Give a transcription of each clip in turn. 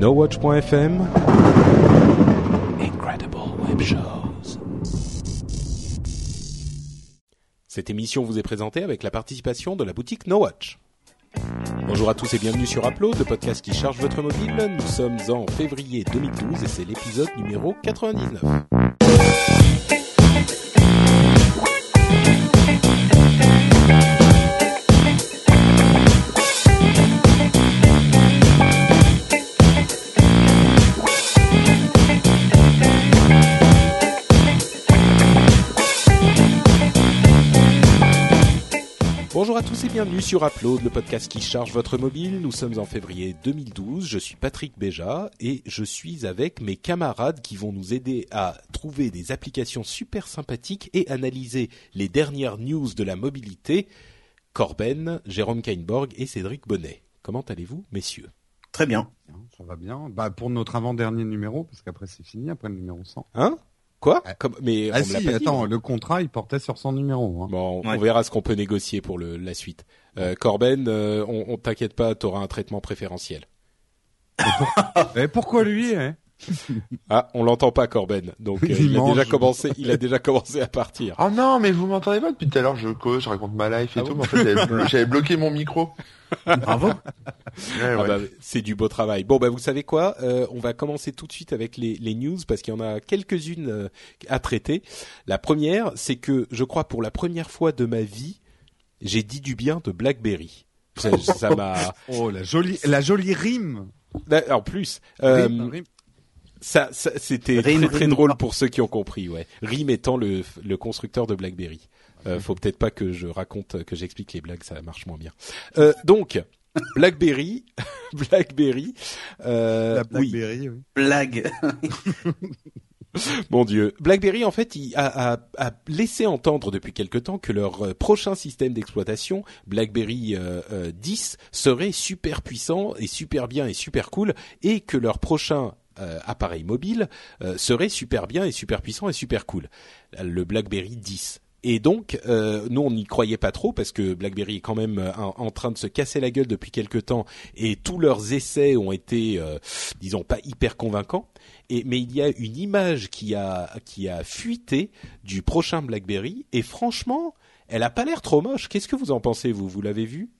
NoWatch.fm Incredible Web Shows. Cette émission vous est présentée avec la participation de la boutique NoWatch. Bonjour à tous et bienvenue sur Upload, le podcast qui charge votre mobile. Nous sommes en février 2012 et c'est l'épisode numéro 99. Tous et bienvenue sur Upload, le podcast qui charge votre mobile. Nous sommes en février 2012. Je suis Patrick Béja et je suis avec mes camarades qui vont nous aider à trouver des applications super sympathiques et analyser les dernières news de la mobilité. Corben, Jérôme Kainborg et Cédric Bonnet. Comment allez-vous, messieurs? Très bien. Ça va bien. Bah, pour notre avant-dernier numéro, parce qu'après c'est fini, après le numéro 100. Hein? Quoi Ah. Comme, Mais Ah on me l'a si, pas attends, le contrat, il portait sur son numéro. Hein. Bon, on Ouais. verra ce qu'on peut négocier pour le, la suite. Euh, Corben, euh, on, on t'inquiète pas, t'auras un traitement préférentiel. Et pourquoi lui hein? Ah, on l'entend pas, Corben. Donc euh, Il a déjà commencé, il a déjà commencé à partir. Oh non, mais vous m'entendez pas depuis tout à l'heure, je cause, je raconte ma life et Ah tout, bon mais en fait j'avais blo- j'avais bloqué mon micro. Bravo. Ouais, Ah ouais. bah, c'est du beau travail. Bon, bah vous savez quoi Euh, On va commencer tout de suite avec les, les news parce qu'il y en a quelques-unes euh, à traiter. La première, c'est que je crois pour la première fois de ma vie, j'ai dit du bien de BlackBerry. Ça ça m'a. Oh, la jolie, la jolie rime. En plus, euh, Rime, rime. Ça, ça c'était très très rime. drôle pour ceux qui ont compris. Ouais, RIM étant le, le constructeur de BlackBerry. Euh, faut peut-être pas que je raconte, que j'explique les blagues, ça marche moins bien. Euh, donc, BlackBerry, BlackBerry, euh, La oui, Blackberry, oui. Blague. mon Dieu, BlackBerry en fait, il a, a- a laissé entendre depuis quelque temps que leur prochain système d'exploitation, BlackBerry euh, euh, 10, serait super puissant et super bien et super cool, et que leur prochain appareil mobile euh, serait super bien et super puissant et super cool, le BlackBerry 10. Et donc, euh, nous, on n'y croyait pas trop parce que BlackBerry est quand même euh, en, en train de se casser la gueule depuis quelque temps et tous leurs essais ont été, euh, disons, pas hyper convaincants. Et, mais il y a une image qui a qui a fuité du prochain BlackBerry et franchement, elle a pas l'air trop moche. Qu'est-ce que vous en pensez vous? Vous l'avez vu?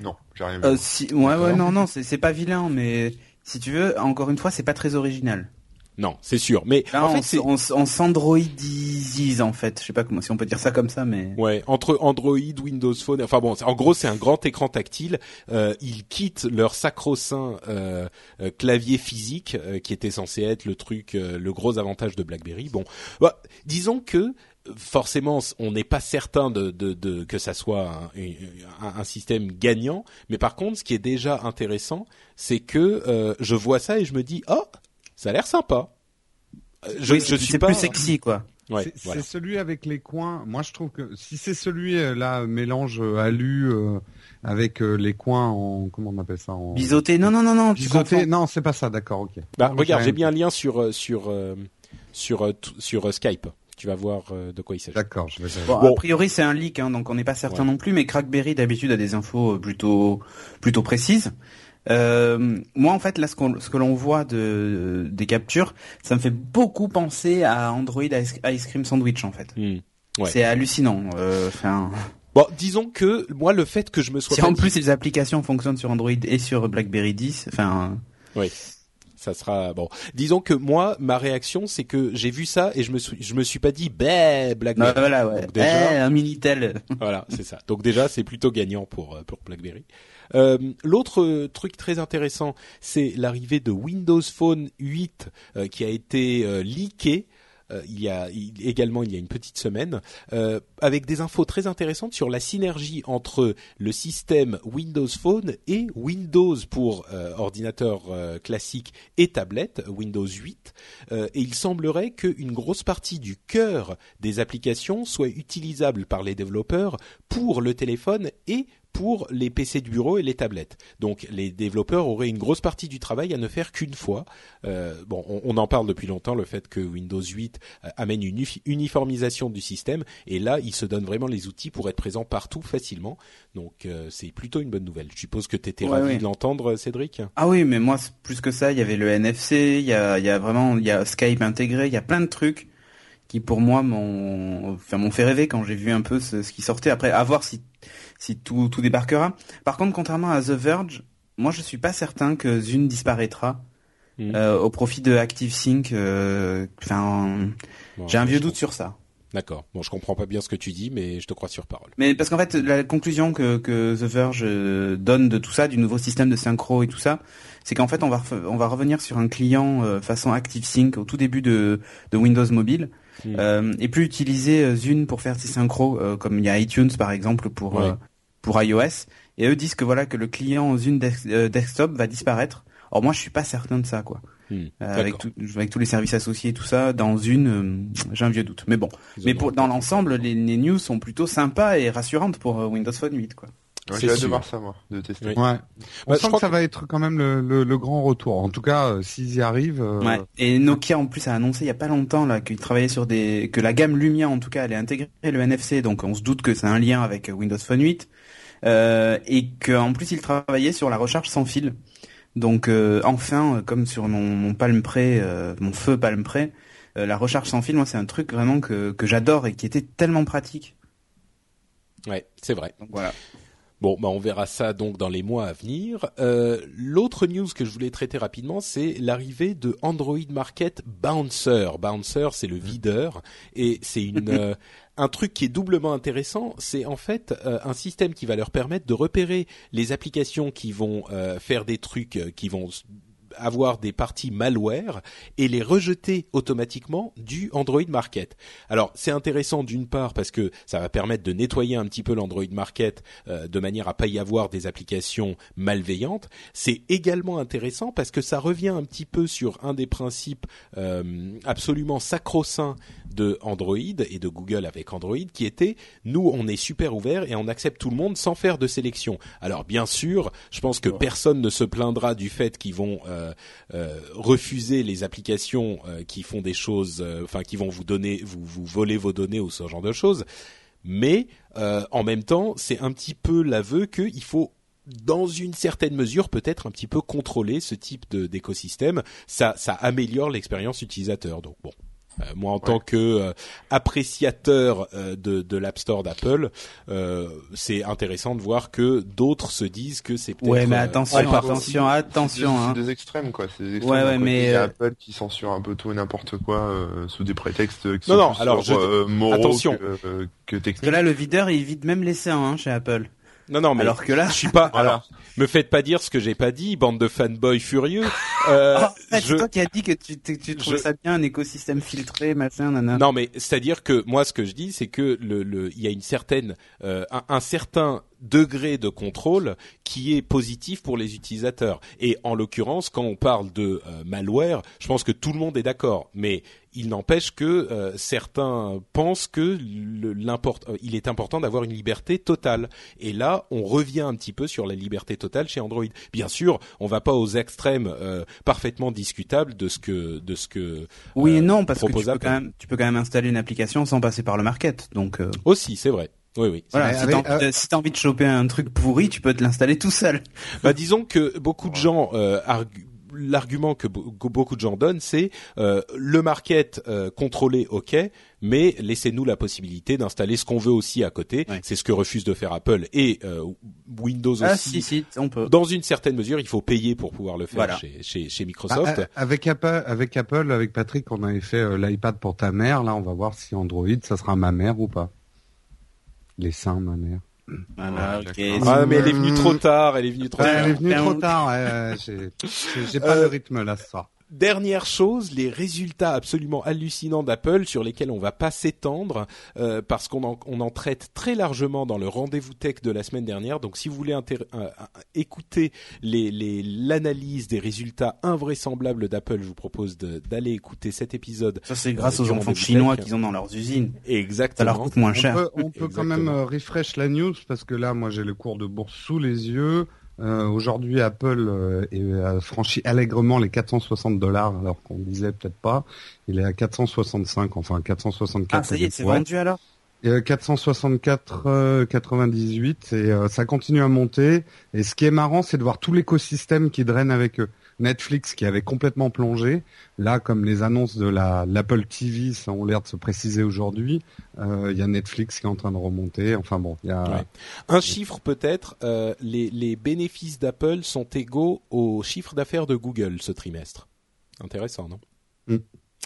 Non, j'ai rien vu. Euh, si, ouais, ouais, non, non, c'est c'est pas vilain, mais si tu veux, encore une fois, c'est pas très original. Non, c'est sûr. Mais Là, en on, fait, on, on s'androidise en fait. Je sais pas comment si on peut dire ça comme ça, mais Ouais, entre Android, Windows Phone, enfin bon, en gros c'est un grand écran tactile. Euh, ils quittent leur sacro-saint euh, euh, clavier physique qui était censé être le truc, le gros avantage de BlackBerry. Bon, bah, disons que forcément on n'est pas certain de, de, de- que ça soit un, un- un système gagnant, mais par contre ce qui est déjà intéressant, c'est que euh, je vois ça et je me dis oh ça a l'air sympa. Euh, Je, Oui, je c'est suis pas plus sexy quoi. Ouais, c'est voilà. celui avec les coins. Moi, je trouve que si c'est celui euh, là mélange alu euh, avec euh, les coins en comment on appelle ça en Biseauté, non, non, non, non, tu Biseauté. Non, c'est pas ça. D'accord, ok. Bah, Non, regarde, j'ai mis un lien sur sur sur sur Skype. Tu vas voir euh, de quoi il s'agit. D'accord, je vais. Bon, Bon. a priori c'est un leak, hein, donc on n'est pas certain Ouais. non plus, mais Crackberry d'habitude a des infos euh, plutôt plutôt précises. Euh, moi en fait là ce, qu'on- ce que l'on voit de des captures, ça me fait beaucoup penser à Android Ice, Ice Cream Sandwich en fait. Hmm. Ouais. C'est hallucinant. euh, Enfin, Bon, disons que moi, le fait que je me sois si en dit- plus les applications fonctionnent sur Android et sur BlackBerry 10, enfin ça sera bon. Disons que moi, ma réaction, c'est que j'ai vu ça et je me suis, je me suis pas dit, bah, BlackBerry. bah, voilà ouais. Donc déjà- Eh, un minitel. Voilà, c'est ça. Donc déjà, c'est plutôt gagnant pour euh, pour BlackBerry. Euh, L'autre euh, truc très intéressant, c'est l'arrivée de Windows Phone 8 euh, qui a été euh, leaké. Euh, il y a également il y a une petite semaine euh, avec des infos très intéressantes sur la synergie entre le système Windows Phone et Windows pour euh, ordinateur classique et tablette Windows 8 Euh, et il semblerait qu'une grosse partie du cœur des applications soit utilisable par les développeurs pour le téléphone et pour les PC du bureau et les tablettes. Donc les développeurs auraient une grosse partie du travail à ne faire qu'une fois. Euh, bon, on, on, en parle depuis longtemps, le fait que Windows 8 euh, amène une uniformisation du système, et là, il se donne vraiment les outils pour être présent partout facilement. Donc euh, c'est plutôt une bonne nouvelle. Je suppose que tu étais Ouais, ravi ouais. de l'entendre, Cédric. Ah oui, mais moi, plus que ça, il y avait le NFC, il y a, il y a vraiment, il y a Skype intégré, il y a plein de trucs qui pour moi m'ont, enfin, fait rêver quand j'ai vu un peu ce, ce qui sortait. Après, à voir si, si tout, tout débarquera. Par contre, contrairement à The Verge, moi, je suis pas certain que Zune disparaîtra Mhm. euh, au profit de ActiveSync. euh, Enfin, j'ai un vieux doute sur ça. D'accord. Bon, je comprends pas bien ce que tu dis, mais je te crois sur parole. Mais parce qu'en fait, la conclusion que, que The Verge euh, donne de tout ça, du nouveau système de synchro et tout ça, c'est qu'en fait, on va, on va revenir sur un client euh, façon ActiveSync au tout début de, de Windows Mobile, Mm. euh, et plus utiliser euh, Zune pour faire ses synchros, euh, comme il y a iTunes par exemple pour Ouais. Pour iOS. Et eux disent que voilà que le client Zune euh, desktop va disparaître. Or moi, je suis pas certain de ça, quoi. Hmm. Euh, avec, tout- avec tous les services associés et tout ça, dans Zune, euh, j'ai un vieux doute. Mais bon. Mais pour, dans l'ensemble, les, les news sont plutôt sympas et rassurantes pour euh, Windows Phone 8, quoi. Ouais, C'est J'ai hâte de voir ça, moi, de tester. Oui. Ouais. On Bah, je sent crois que ça va être quand même le, le, le grand retour. En tout cas, euh, s'ils y arrivent. euh, Ouais. Et Nokia en plus a annoncé il y a pas longtemps là qu'il travaillait sur des que la gamme Lumia en tout cas allait intégrer le NFC donc on se doute que c'est un lien avec Windows Phone 8 euh, et qu'en plus il travaillait sur la recharge sans fil. Donc euh, enfin euh, comme sur mon, mon Palm Pre euh, mon feu Palm Pre euh, la recharge sans fil moi c'est un truc vraiment que que j'adore et qui était tellement pratique. Ouais, c'est vrai. Donc voilà. Bon, bah on verra ça donc dans les mois à venir. Euh, L'autre news que je voulais traiter rapidement, c'est l'arrivée de Android Market Bouncer. Bouncer, c'est le videur et c'est une euh, un truc qui est doublement intéressant. C'est en fait euh, un système qui va leur permettre de repérer les applications qui vont euh, faire des trucs qui vont avoir des parties malware et les rejeter automatiquement du Android Market. Alors c'est intéressant d'une part parce que ça va permettre de nettoyer un petit peu l'Android Market euh, de manière à pas y avoir des applications malveillantes. C'est également intéressant parce que ça revient un petit peu sur un des principes euh, absolument sacro-saints de Android et de Google avec Android qui était nous on est super ouvert et on accepte tout le monde sans faire de sélection. Alors bien sûr, je pense que personne ne se plaindra du fait qu'ils vont euh, euh, refuser les applications euh, qui font des choses, euh, enfin qui vont vous donner, vous vous voler vos données ou ce genre de choses. Mais euh, en même temps, c'est un petit peu l'aveu qu'il faut dans une certaine mesure peut-être un petit peu contrôler ce type d'écosystème. Ça, ça améliore l'expérience utilisateur. Donc bon. Euh, moi, en tant que euh, appréciateur euh, de, de l'App Store d'Apple, euh, c'est intéressant de voir que d'autres se disent que c'est peut-être Ouais mais euh, attention attention attention C'est hein. des extrêmes, quoi. C'est des extrêmes. Ouais, ouais, mais, il y a euh, Apple qui censure un peu tout et n'importe quoi euh, sous des prétextes qui Non, sont non, plus alors, sur, je- euh, moraux attention. que, euh, que Parce que là le videur il vide même les seins hein, chez Apple. Non, non, mais Alors que là je suis pas. Alors, me faites pas dire ce que j'ai pas dit, bande de fanboys furieux. Euh, en fait, je- c'est toi qui as dit que tu, tu, tu trouvais je- ça bien un écosystème filtré, machin. Non, mais c'est-à-dire que moi, ce que je dis, c'est que le, le, il y a une certaine, euh, un, un certain degré de contrôle qui est positif pour les utilisateurs. Et en l'occurrence, quand on parle de euh, malware, je pense que tout le monde est d'accord. Mais il n'empêche que euh, certains pensent que euh, il est important d'avoir une liberté totale. Et là, on revient un petit peu sur la liberté totale chez Android. Bien sûr, on va pas aux extrêmes euh, parfaitement discutables de ce que de ce que Oui et euh, non, parce que tu peux, quand même, tu peux quand même installer une application sans passer par le market. Donc euh, aussi, c'est vrai. Oui, oui. voilà, si t'as envie, de- si t'as envie de choper un truc pourri, tu peux te l'installer tout seul. Bah, disons que beaucoup de gens euh, argu- L'argument que be- que beaucoup de gens donnent, c'est euh, le market euh, contrôlé, ok, mais laissez-nous la possibilité d'installer ce qu'on veut aussi à côté. Ouais. C'est ce que refuse de faire Apple et euh, Windows Ah aussi. si si, on peut. Dans une certaine mesure, il faut payer pour pouvoir le faire Voilà. chez, chez, chez Microsoft. euh, avec Apple, avec Apple, avec Patrick, on avait fait euh, l'iPad pour ta mère. Là, on va voir si Android, ça sera ma mère ou pas. Les seins, ma mère. Voilà, Ouais, ok. d'accord. ah, mais elle est venue trop tard. Elle est venue trop tard. elle est venue trop tard. ouais, ouais, j'ai- j'ai j'ai pas Euh, le rythme là ce soir. Dernière chose, les résultats absolument hallucinants d'Apple sur lesquels on va pas s'étendre euh, parce qu'on en, on en traite très largement dans le rendez-vous tech de la semaine dernière. Donc si vous voulez euh, euh, écouter les, les, l'analyse des résultats invraisemblables d'Apple, je vous propose de- d'aller écouter cet épisode. Ça, c'est grâce Euh, aux enfants chinois tech. qu'ils ont dans leurs usines. Ça Exactement. leur coûte moins On cher. peut, on peut quand même euh, refresh la news parce que là, moi, j'ai le cours de bourse sous les yeux. Euh, Aujourd'hui, Apple euh, est- a franchi allègrement les 460 dollars, alors qu'on disait peut-être pas. Il est à 465, enfin 464. Ah, ça y est, c'est vendu alors? Et, euh, 464, euh, 98, et euh, ça continue à monter. Et ce qui est marrant, c'est de voir tout l'écosystème qui draine avec eux. Netflix qui avait complètement plongé. Là, comme les annonces de la l'Apple TV ça ont l'air de se préciser aujourd'hui, euh, il y a Netflix qui est en train de remonter. Enfin bon, il y a. Ouais. Un chiffre peut-être, euh, les, les bénéfices d'Apple sont égaux au chiffre d'affaires de Google ce trimestre. Intéressant, non? Mm,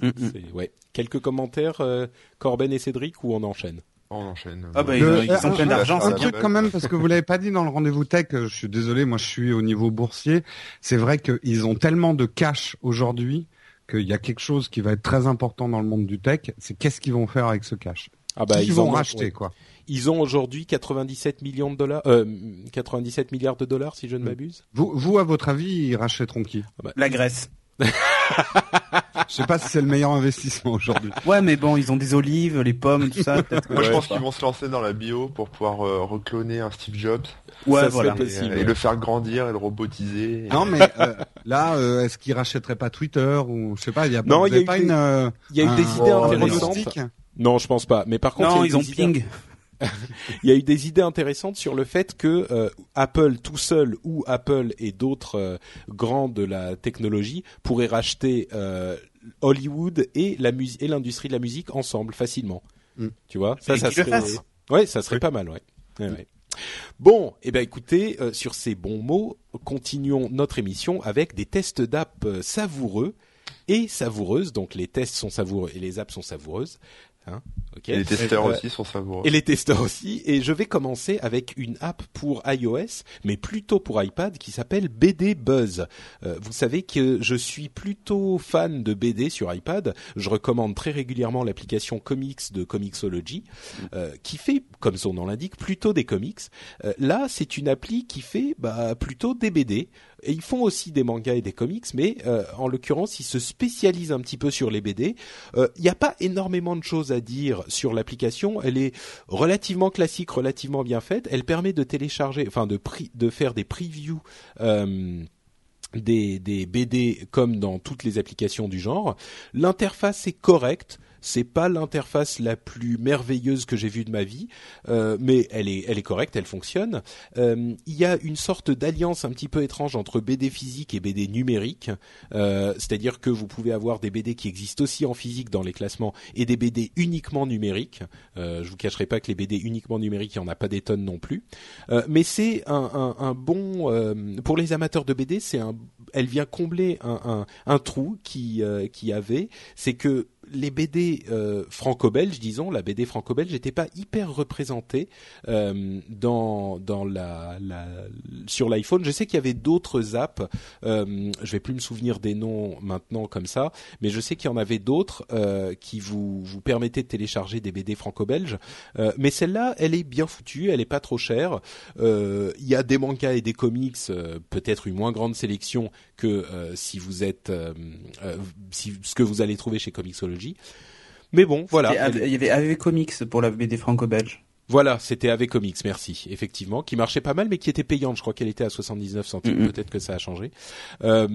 mm. C'est- Ouais. Quelques commentaires, euh, Corben et Cédric, ou on enchaîne? On enchaîne. Ah bah, Le- ils, un- d'argent, truc quand même parce que vous l'avez pas dit dans le rendez-vous tech. euh, Je suis désolé, moi je suis au niveau boursier. C'est vrai qu'ils ont tellement de cash aujourd'hui qu'il y a quelque chose qui va être très important dans le monde du tech. C'est qu'est-ce qu'ils vont faire avec ce cash? Ah bah Ils, vont ont- racheter ouais. quoi? Ils ont aujourd'hui 97 millions de dollars, euh, 97 milliards de dollars si je ne m'abuse. Vous, vous, à votre avis, ils rachèteront qui? La Grèce. Je sais pas si c'est le meilleur investissement aujourd'hui. Ouais, mais bon, ils ont des olives, les pommes, tout ça. que- Moi, je pense qu'ils vont se lancer dans la bio pour pouvoir euh, recloner un Steve Jobs Ouais, Ça voilà. et, possible. et le faire grandir et le robotiser. Non, mais euh, là, euh, est-ce qu'ils rachèteraient pas Twitter ou je sais pas Il y a pas, Non, il y a pas une. Il y a eu un- des idées intéressantes. pronostic Non, je pense pas. Mais par contre, Non, ils ont Ping. Il y a eu des idées intéressantes sur le fait que euh, Apple tout seul ou Apple et d'autres euh, grands de la technologie pourraient racheter euh, Hollywood et la et l'industrie de la musique ensemble facilement. Mm. Tu vois? Ça, serait. Ouais, ça serait pas mal, ouais. Ouais, ouais. Bon, eh ben écoutez, sur ces bons mots, continuons notre émission avec des tests d'app savoureux et savoureuses. Donc les tests sont savoureux et les apps sont savoureuses. Hein. Et les testeurs Euh, aussi sont savoureux. et les testeurs aussi. Et je vais commencer avec une app pour iOS, mais plutôt pour iPad, qui s'appelle BD Buzz. Euh, vous savez que je suis plutôt fan de BD sur iPad. Je recommande très régulièrement l'application Comics de Comixology, euh, qui fait, comme son nom l'indique, plutôt des comics. Euh, là, c'est une appli qui fait bah, plutôt des BD. Ils font aussi des mangas et des comics, mais euh, en l'occurrence, ils se spécialisent un petit peu sur les BD. Euh, Il n'y a pas énormément de choses à dire sur l'application. Elle est relativement classique, relativement bien faite. Elle permet de télécharger, enfin de, faire des previews. euh, des BD comme dans toutes les applications du genre. L'interface est correcte. C'est pas l'interface la plus merveilleuse que j'ai vue de ma vie, euh, mais elle est, elle est correcte, elle fonctionne. Euh, il y a une sorte d'alliance un petit peu étrange entre BD physique et BD numérique, euh, c'est-à-dire que vous pouvez avoir des BD qui existent aussi en physique dans les classements et des BD uniquement numériques. Je vous cacherai pas que les BD uniquement numériques, il y en a pas des tonnes non plus. Mais c'est un, un, bon pour les amateurs de BD, c'est un, elle vient combler un, trou qui euh, avait, c'est que les BD euh, franco-belges, disons, la BD franco-belge n'était pas hyper représentée euh, dans sur l'iPhone. Je sais qu'il y avait d'autres apps. Euh, je vais plus me souvenir des noms maintenant comme ça, mais je sais qu'il y en avait d'autres euh, qui vous permettaient de télécharger des BD franco-belges. Mais celle-là, elle est bien foutue, elle est pas trop chère. Il y a des mangas et des comics, peut-être une moins grande sélection que euh, si vous êtes euh, euh, si, ce que vous allez trouver chez Comixology. Mais bon, voilà. Av- Il y avait AV Comics pour la BD franco-belge. Voilà, c'était avec Comics, merci. Effectivement, qui marchait pas mal, mais qui était payante. Je crois qu'elle était à 79 centimes. Mhm. Peut-être que ça a changé. Euh,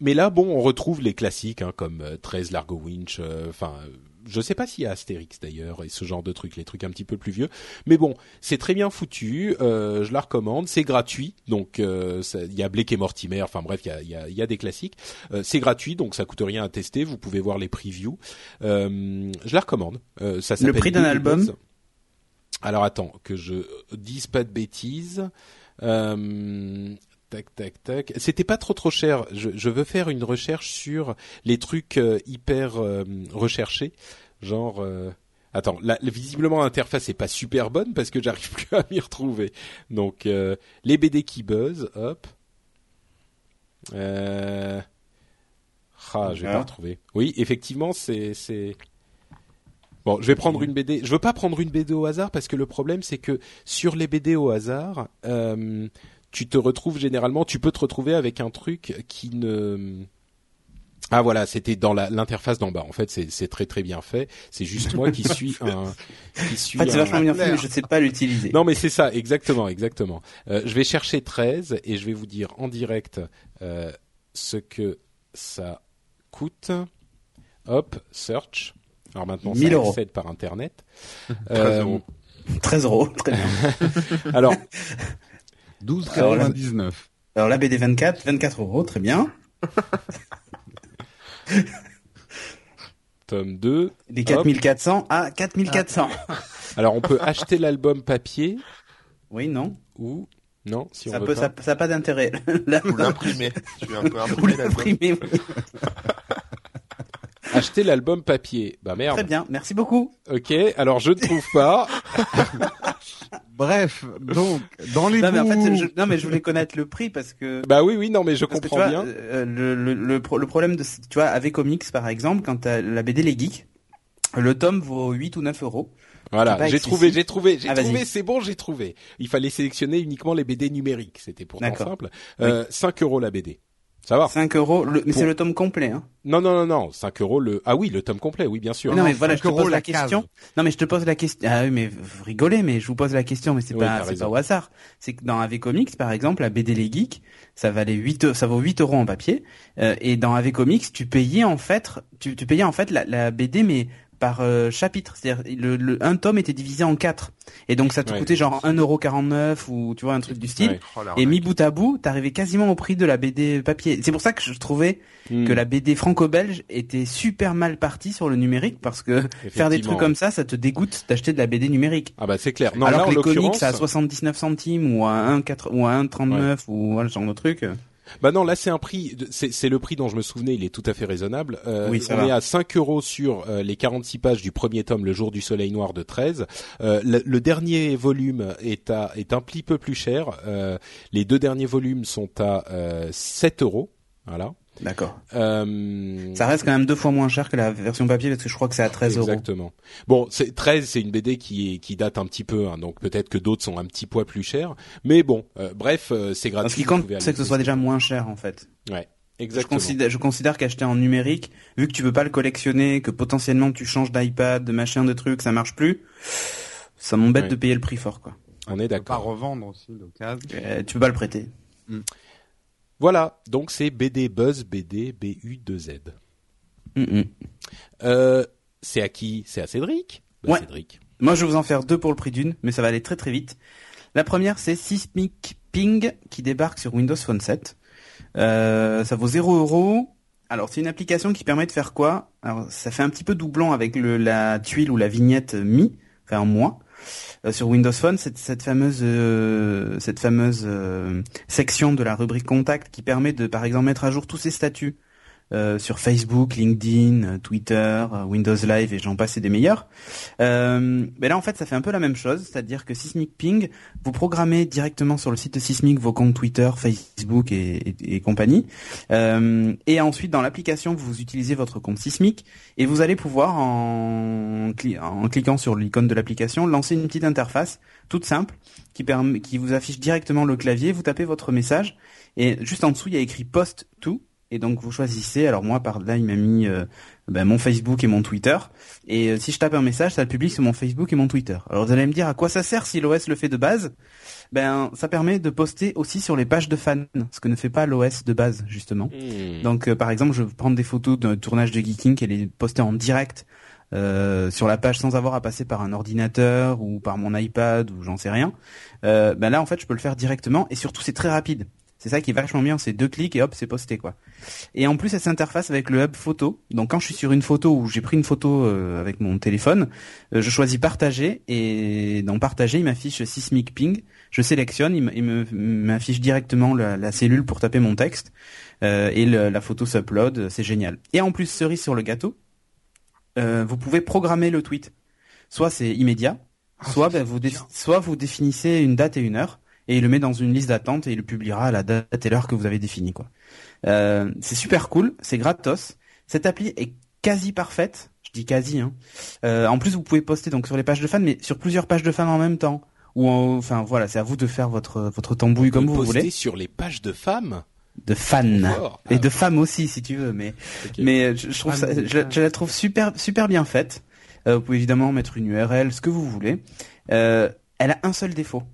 mais là, bon, on retrouve les classiques hein, comme euh, 13 Largo Winch. Enfin, euh, je sais pas s'il y a Astérix d'ailleurs et ce genre de trucs, les trucs un petit peu plus vieux. Mais bon, c'est très bien foutu. euh, je la recommande. C'est gratuit, donc euh, il y a Blake et Mortimer. Enfin bref, il y a, il y, a, il y a des classiques. Euh, c'est gratuit, donc ça coûte rien à tester. Vous pouvez voir les previews. Je la recommande. Ça Le prix d'un album. Alors attends, que je dise pas de bêtises. Euh, tac, tac, tac. C'était pas trop trop cher. Je, je veux faire une recherche sur les trucs euh, hyper euh, recherchés, genre. euh, Attends, là, visiblement l'interface est pas super bonne parce que j'arrive plus à m'y retrouver. Donc les BD qui buzz, hop. Euh... Ah, je vais Ah. pas retrouver. Oui, effectivement, c'est c'est. Bon, je vais prendre une BD. Je veux pas prendre une BD au hasard parce que le problème c'est que sur les BD au hasard, euh, tu te retrouves généralement, tu peux te retrouver avec un truc qui ne. Ah voilà, c'était dans l'interface d'en bas. En fait, c'est très très bien fait. C'est juste moi qui suis un qui suis En fait, c'est vachement bien fait, mais je sais pas l'utiliser. non, mais c'est ça, exactement, exactement. Euh, je vais chercher 13 et je vais vous dire en direct euh, ce que ça coûte. Hop, search. Alors maintenant, 1000 ça euros. accède par internet. 13 euros. 13 euros, très bien. Alors, 12,99. Alors la BD 24, 24 euros, très bien. tome 2. Des Hop. 4400 à 4400. Alors, on peut acheter l'album papier Oui, non. ou non, si Ça on veut peut, pas. ça, ça a pas d'intérêt. Ou l'imprimer. tu veux un peu imprimer l'album. oui. Acheter l'album papier. Bah merde. Très bien, merci beaucoup. Ok, alors je ne trouve pas. Bref, donc dans les Non mais en fait, bouts- je, non mais je voulais connaître le prix parce que bah oui, oui, non, mais je parce que, tu comprends vois, bien. euh, le, le, le, pro- le problème de tu vois avec comics par exemple quand t'as la BD les geeks le tome vaut 8 ou 9 euros. Voilà, j'ai trouvé, j'ai trouvé, j'ai Ah, vas-y. trouvé, c'est bon, j'ai trouvé. Il fallait sélectionner uniquement les BD numériques, c'était pourtant simple. Euh, 5 euros la BD. Ça va 5 euros, le, mais Pour- c'est le tome complet. Hein. Non, non, non, non, 5 euros le... Ah oui, le tome complet, oui, bien sûr. non, mais voilà, 5 je te pose la question. Non mais je te pose la question. Ah oui, mais vous rigolez, mais je vous pose la question, mais c'est Oui, pas c'est pas au hasard. C'est que dans AV Comics par exemple, la BD les geeks, ça valait 8 ça vaut 8 euros en papier euh, et dans AV Comics, tu payais en fait tu, tu payais en fait la, la BD mais par euh, chapitre, c'est-à-dire le, le un tome était divisé en quatre et donc ça te Ouais. coûtait genre 1,49€ ou tu vois un truc du style. Ouais. Oh, Et mis bout à bout, t'arrivais quasiment au prix de la BD papier. C'est pour ça que je trouvais Hmm, que la BD franco-belge était super mal partie sur le numérique parce que faire des trucs comme ça, ça te dégoûte d'acheter de la BD numérique. Ah bah c'est clair. Non, Alors là, que les comics à 79 centimes ou à 1,4 ou à 1,39 ou voilà, ce genre de truc. Bah non, là c'est un prix, c'est c'est le prix dont je me souvenais, il est tout à fait raisonnable. Euh, Oui, on va. est à 5 euros sur euh, les 46 pages du premier tome, Le jour du soleil noir de 13. Euh, le, le dernier volume est à est un petit peu plus cher. Euh, les deux derniers volumes sont à euh, 7 euros. Voilà. D'accord. Euh, Ça reste quand même deux fois moins cher que la version papier parce que je crois que c'est à 13 euros. Exactement. Bon, c'est 13, c'est une BD qui est qui date un petit peu, hein, donc peut-être que d'autres sont un petit poids plus chers. Mais bon, euh, bref, euh, c'est gratuit. Ce qui compte, c'est que ce soit déjà moins cher en fait. Ouais, Je exactement. considère, je considère qu'acheter en numérique, vu que tu peux pas le collectionner, que potentiellement tu changes d'iPad, de machin, de trucs, ça marche plus, ça m'embête Ouais. de payer le prix fort quoi. On est Tu peux pas d'accord. revendre aussi d'occasion. Euh, tu peux pas le prêter. Voilà, donc c'est BD Buzz, BD BU2Z. Mm, mm. Euh, c'est à qui? C'est à Cédric? Bah, Ouais. Cédric. Moi, je vais vous en faire deux pour le prix d'une, mais ça va aller très très vite. La première, c'est Sismic Ping qui débarque sur Windows Phone 7. Euh, ça vaut 0 euros. Alors, c'est une application qui permet de faire quoi? Alors, ça fait un petit peu doublon avec le, la tuile ou la vignette Mi, enfin moi. Euh, sur Windows Phone, cette, cette fameuse, euh, cette fameuse euh, section de la rubrique Contact qui permet de, par exemple, mettre à jour tous ses statuts euh, sur Facebook, LinkedIn, euh, Twitter, euh, Windows Live et j'en passe et des meilleurs. Mais là, en fait, ça fait un peu la même chose, c'est-à-dire que Sysmic Ping, vous programmez directement sur le site de Sysmic vos comptes Twitter, Facebook et, compagnie. Et ensuite, dans l'application, vous utilisez votre compte Sysmic et vous allez pouvoir, en, cli- en cliquant sur l'icône de l'application, lancer une petite interface toute simple qui, qui vous affiche directement le clavier. Vous tapez votre message et juste en dessous, il y a écrit Post to. Et donc vous choisissez. Alors moi par là il m'a mis euh, ben, mon Facebook et mon Twitter. Et euh, si je tape un message, ça le publie sur mon Facebook et mon Twitter. Alors vous allez me dire à quoi ça sert si l'OS le fait de base? Ben ça permet de poster aussi sur les pages de fans, ce que ne fait pas l'OS de base justement. Hmm. Donc euh, par exemple, je vais prendre des photos d'un tournage de Geeking et les poster en direct euh, sur la page sans avoir à passer par un ordinateur ou par mon iPad ou j'en sais rien. Euh, ben là en fait, je peux le faire directement et surtout c'est très rapide. C'est ça qui est vachement bien, c'est deux clics et hop, c'est posté quoi. Et en plus, elle s'interface avec le hub photo. Donc quand je suis sur une photo où j'ai pris une photo euh, avec mon téléphone, euh, je choisis partager et dans partager, il m'affiche Sismic Ping. Je sélectionne, il m'affiche directement la, la cellule pour taper mon texte euh, et le- la photo s'upload, c'est génial. Et en plus, cerise sur le gâteau, euh, vous pouvez programmer le tweet. Soit c'est immédiat, soit ben, vous soit vous définissez une date et une heure et il le met dans une liste d'attente et il le publiera à la date et l'heure que vous avez définie quoi. Euh, c'est super cool, c'est gratos Cette appli est quasi parfaite. Je dis quasi. Hein. Euh, en plus, vous pouvez poster donc sur les pages de fans, mais sur plusieurs pages de fans en même temps. Ou en- enfin voilà, c'est à vous de faire votre votre tambouille comme peut vous poster voulez. sur les pages de femmes. De fans. Et de femmes aussi, si tu veux, mais mais euh, je, je trouve Ah, ça, je, je la trouve super super bien faite. Euh, vous pouvez évidemment mettre une URL, ce que vous voulez. Euh, elle a un seul défaut.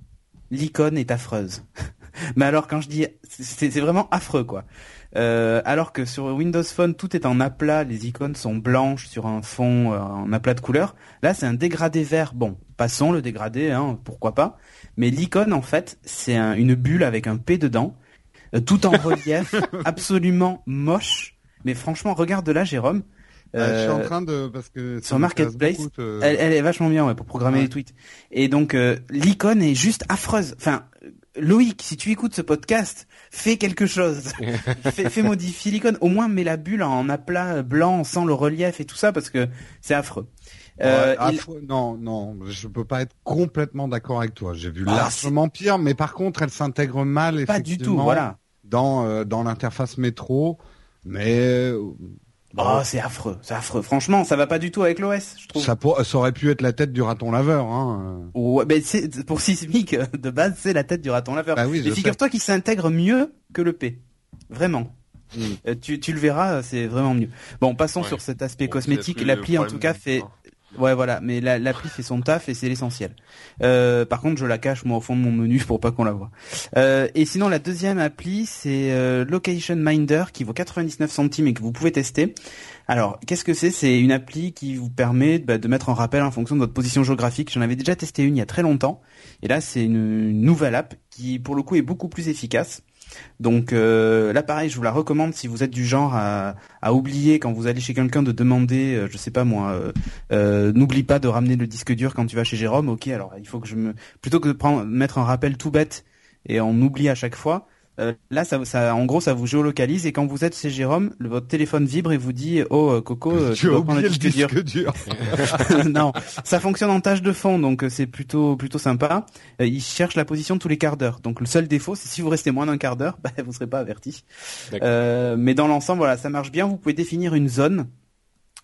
L'icône est affreuse. mais alors quand je dis, c'est vraiment affreux quoi. Euh, alors que sur Windows Phone tout est en aplat, les icônes sont blanches sur un fond euh, en aplat de couleur. Là c'est un dégradé vert. Bon, passons le dégradé, hein, pourquoi pas. Mais l'icône en fait c'est un- une bulle avec un P dedans, euh, tout en relief, absolument moche. Mais franchement, regarde là, Jérôme. Euh, je suis en train de parce que ça sur Marketplace, beaucoup elle, elle est vachement bien ouais, pour programmer Ouais. les tweets. Et donc euh, l'icône est juste affreuse. Enfin, Loïc, si tu écoutes ce podcast, fais quelque chose. fais, fais modifier l'icône. Au moins mets la bulle en aplat blanc sans le relief et tout ça parce que c'est affreux. Euh, Ouais, ah, il- faut- Non, non, je peux pas être complètement d'accord avec toi. J'ai vu Ah, largement pire, mais par contre, elle s'intègre mal Pas du tout, effectivement, voilà. dans euh, dans l'interface métro, mais Oh, c'est affreux, c'est affreux. Franchement, ça va pas du tout avec l'OS, je trouve. ça, pour- ça aurait pu être la tête du raton laveur. Hein. Ouais, ben c'est pour Sismic de base, c'est la tête du raton laveur. Bah oui, Mais figure-toi qu'il s'intègre mieux que le P. Vraiment. Mm. Euh, tu, tu le verras, c'est vraiment mieux. Bon, passons Ouais. sur cet aspect Bon, cosmétique. L'appli, en tout cas, fait. Ouais, voilà. Mais la- l'appli fait son taf et c'est l'essentiel. Euh, par contre, je la cache moi au fond de mon menu pour pas qu'on la voit. Euh, et sinon, la deuxième appli, c'est euh, Location Minder qui vaut 99 centimes et que vous pouvez tester. Alors, qu'est-ce que c'est? C'est une appli qui vous permet bah, de mettre en rappel en fonction de votre position géographique. J'en avais déjà testé une il y a très longtemps. Et là, c'est une nouvelle app qui, pour le coup, est beaucoup plus efficace. Donc euh, là, pareil, je vous la recommande si vous êtes du genre à, oublier quand vous allez chez quelqu'un de demander, euh, je sais pas moi, euh, euh, n'oublie pas de ramener le disque dur quand tu vas chez Jérôme. Ok, alors il faut que je me, plutôt que de prendre, mettre un rappel tout bête et on oublie à chaque fois. Euh, là, ça, ça, en gros, ça vous géolocalise et quand vous êtes chez Jérôme, le- votre téléphone vibre et vous dit, oh euh, Coco, euh, tu as oublié le disque dur. non, ça fonctionne en tâche de fond, donc euh, c'est plutôt plutôt sympa. Euh, il cherche la position tous les quarts d'heure. Donc le seul défaut, c'est si vous restez moins d'un quart d'heure, bah, vous serez pas averti. Euh, mais dans l'ensemble, voilà, ça marche bien. Vous pouvez définir une zone.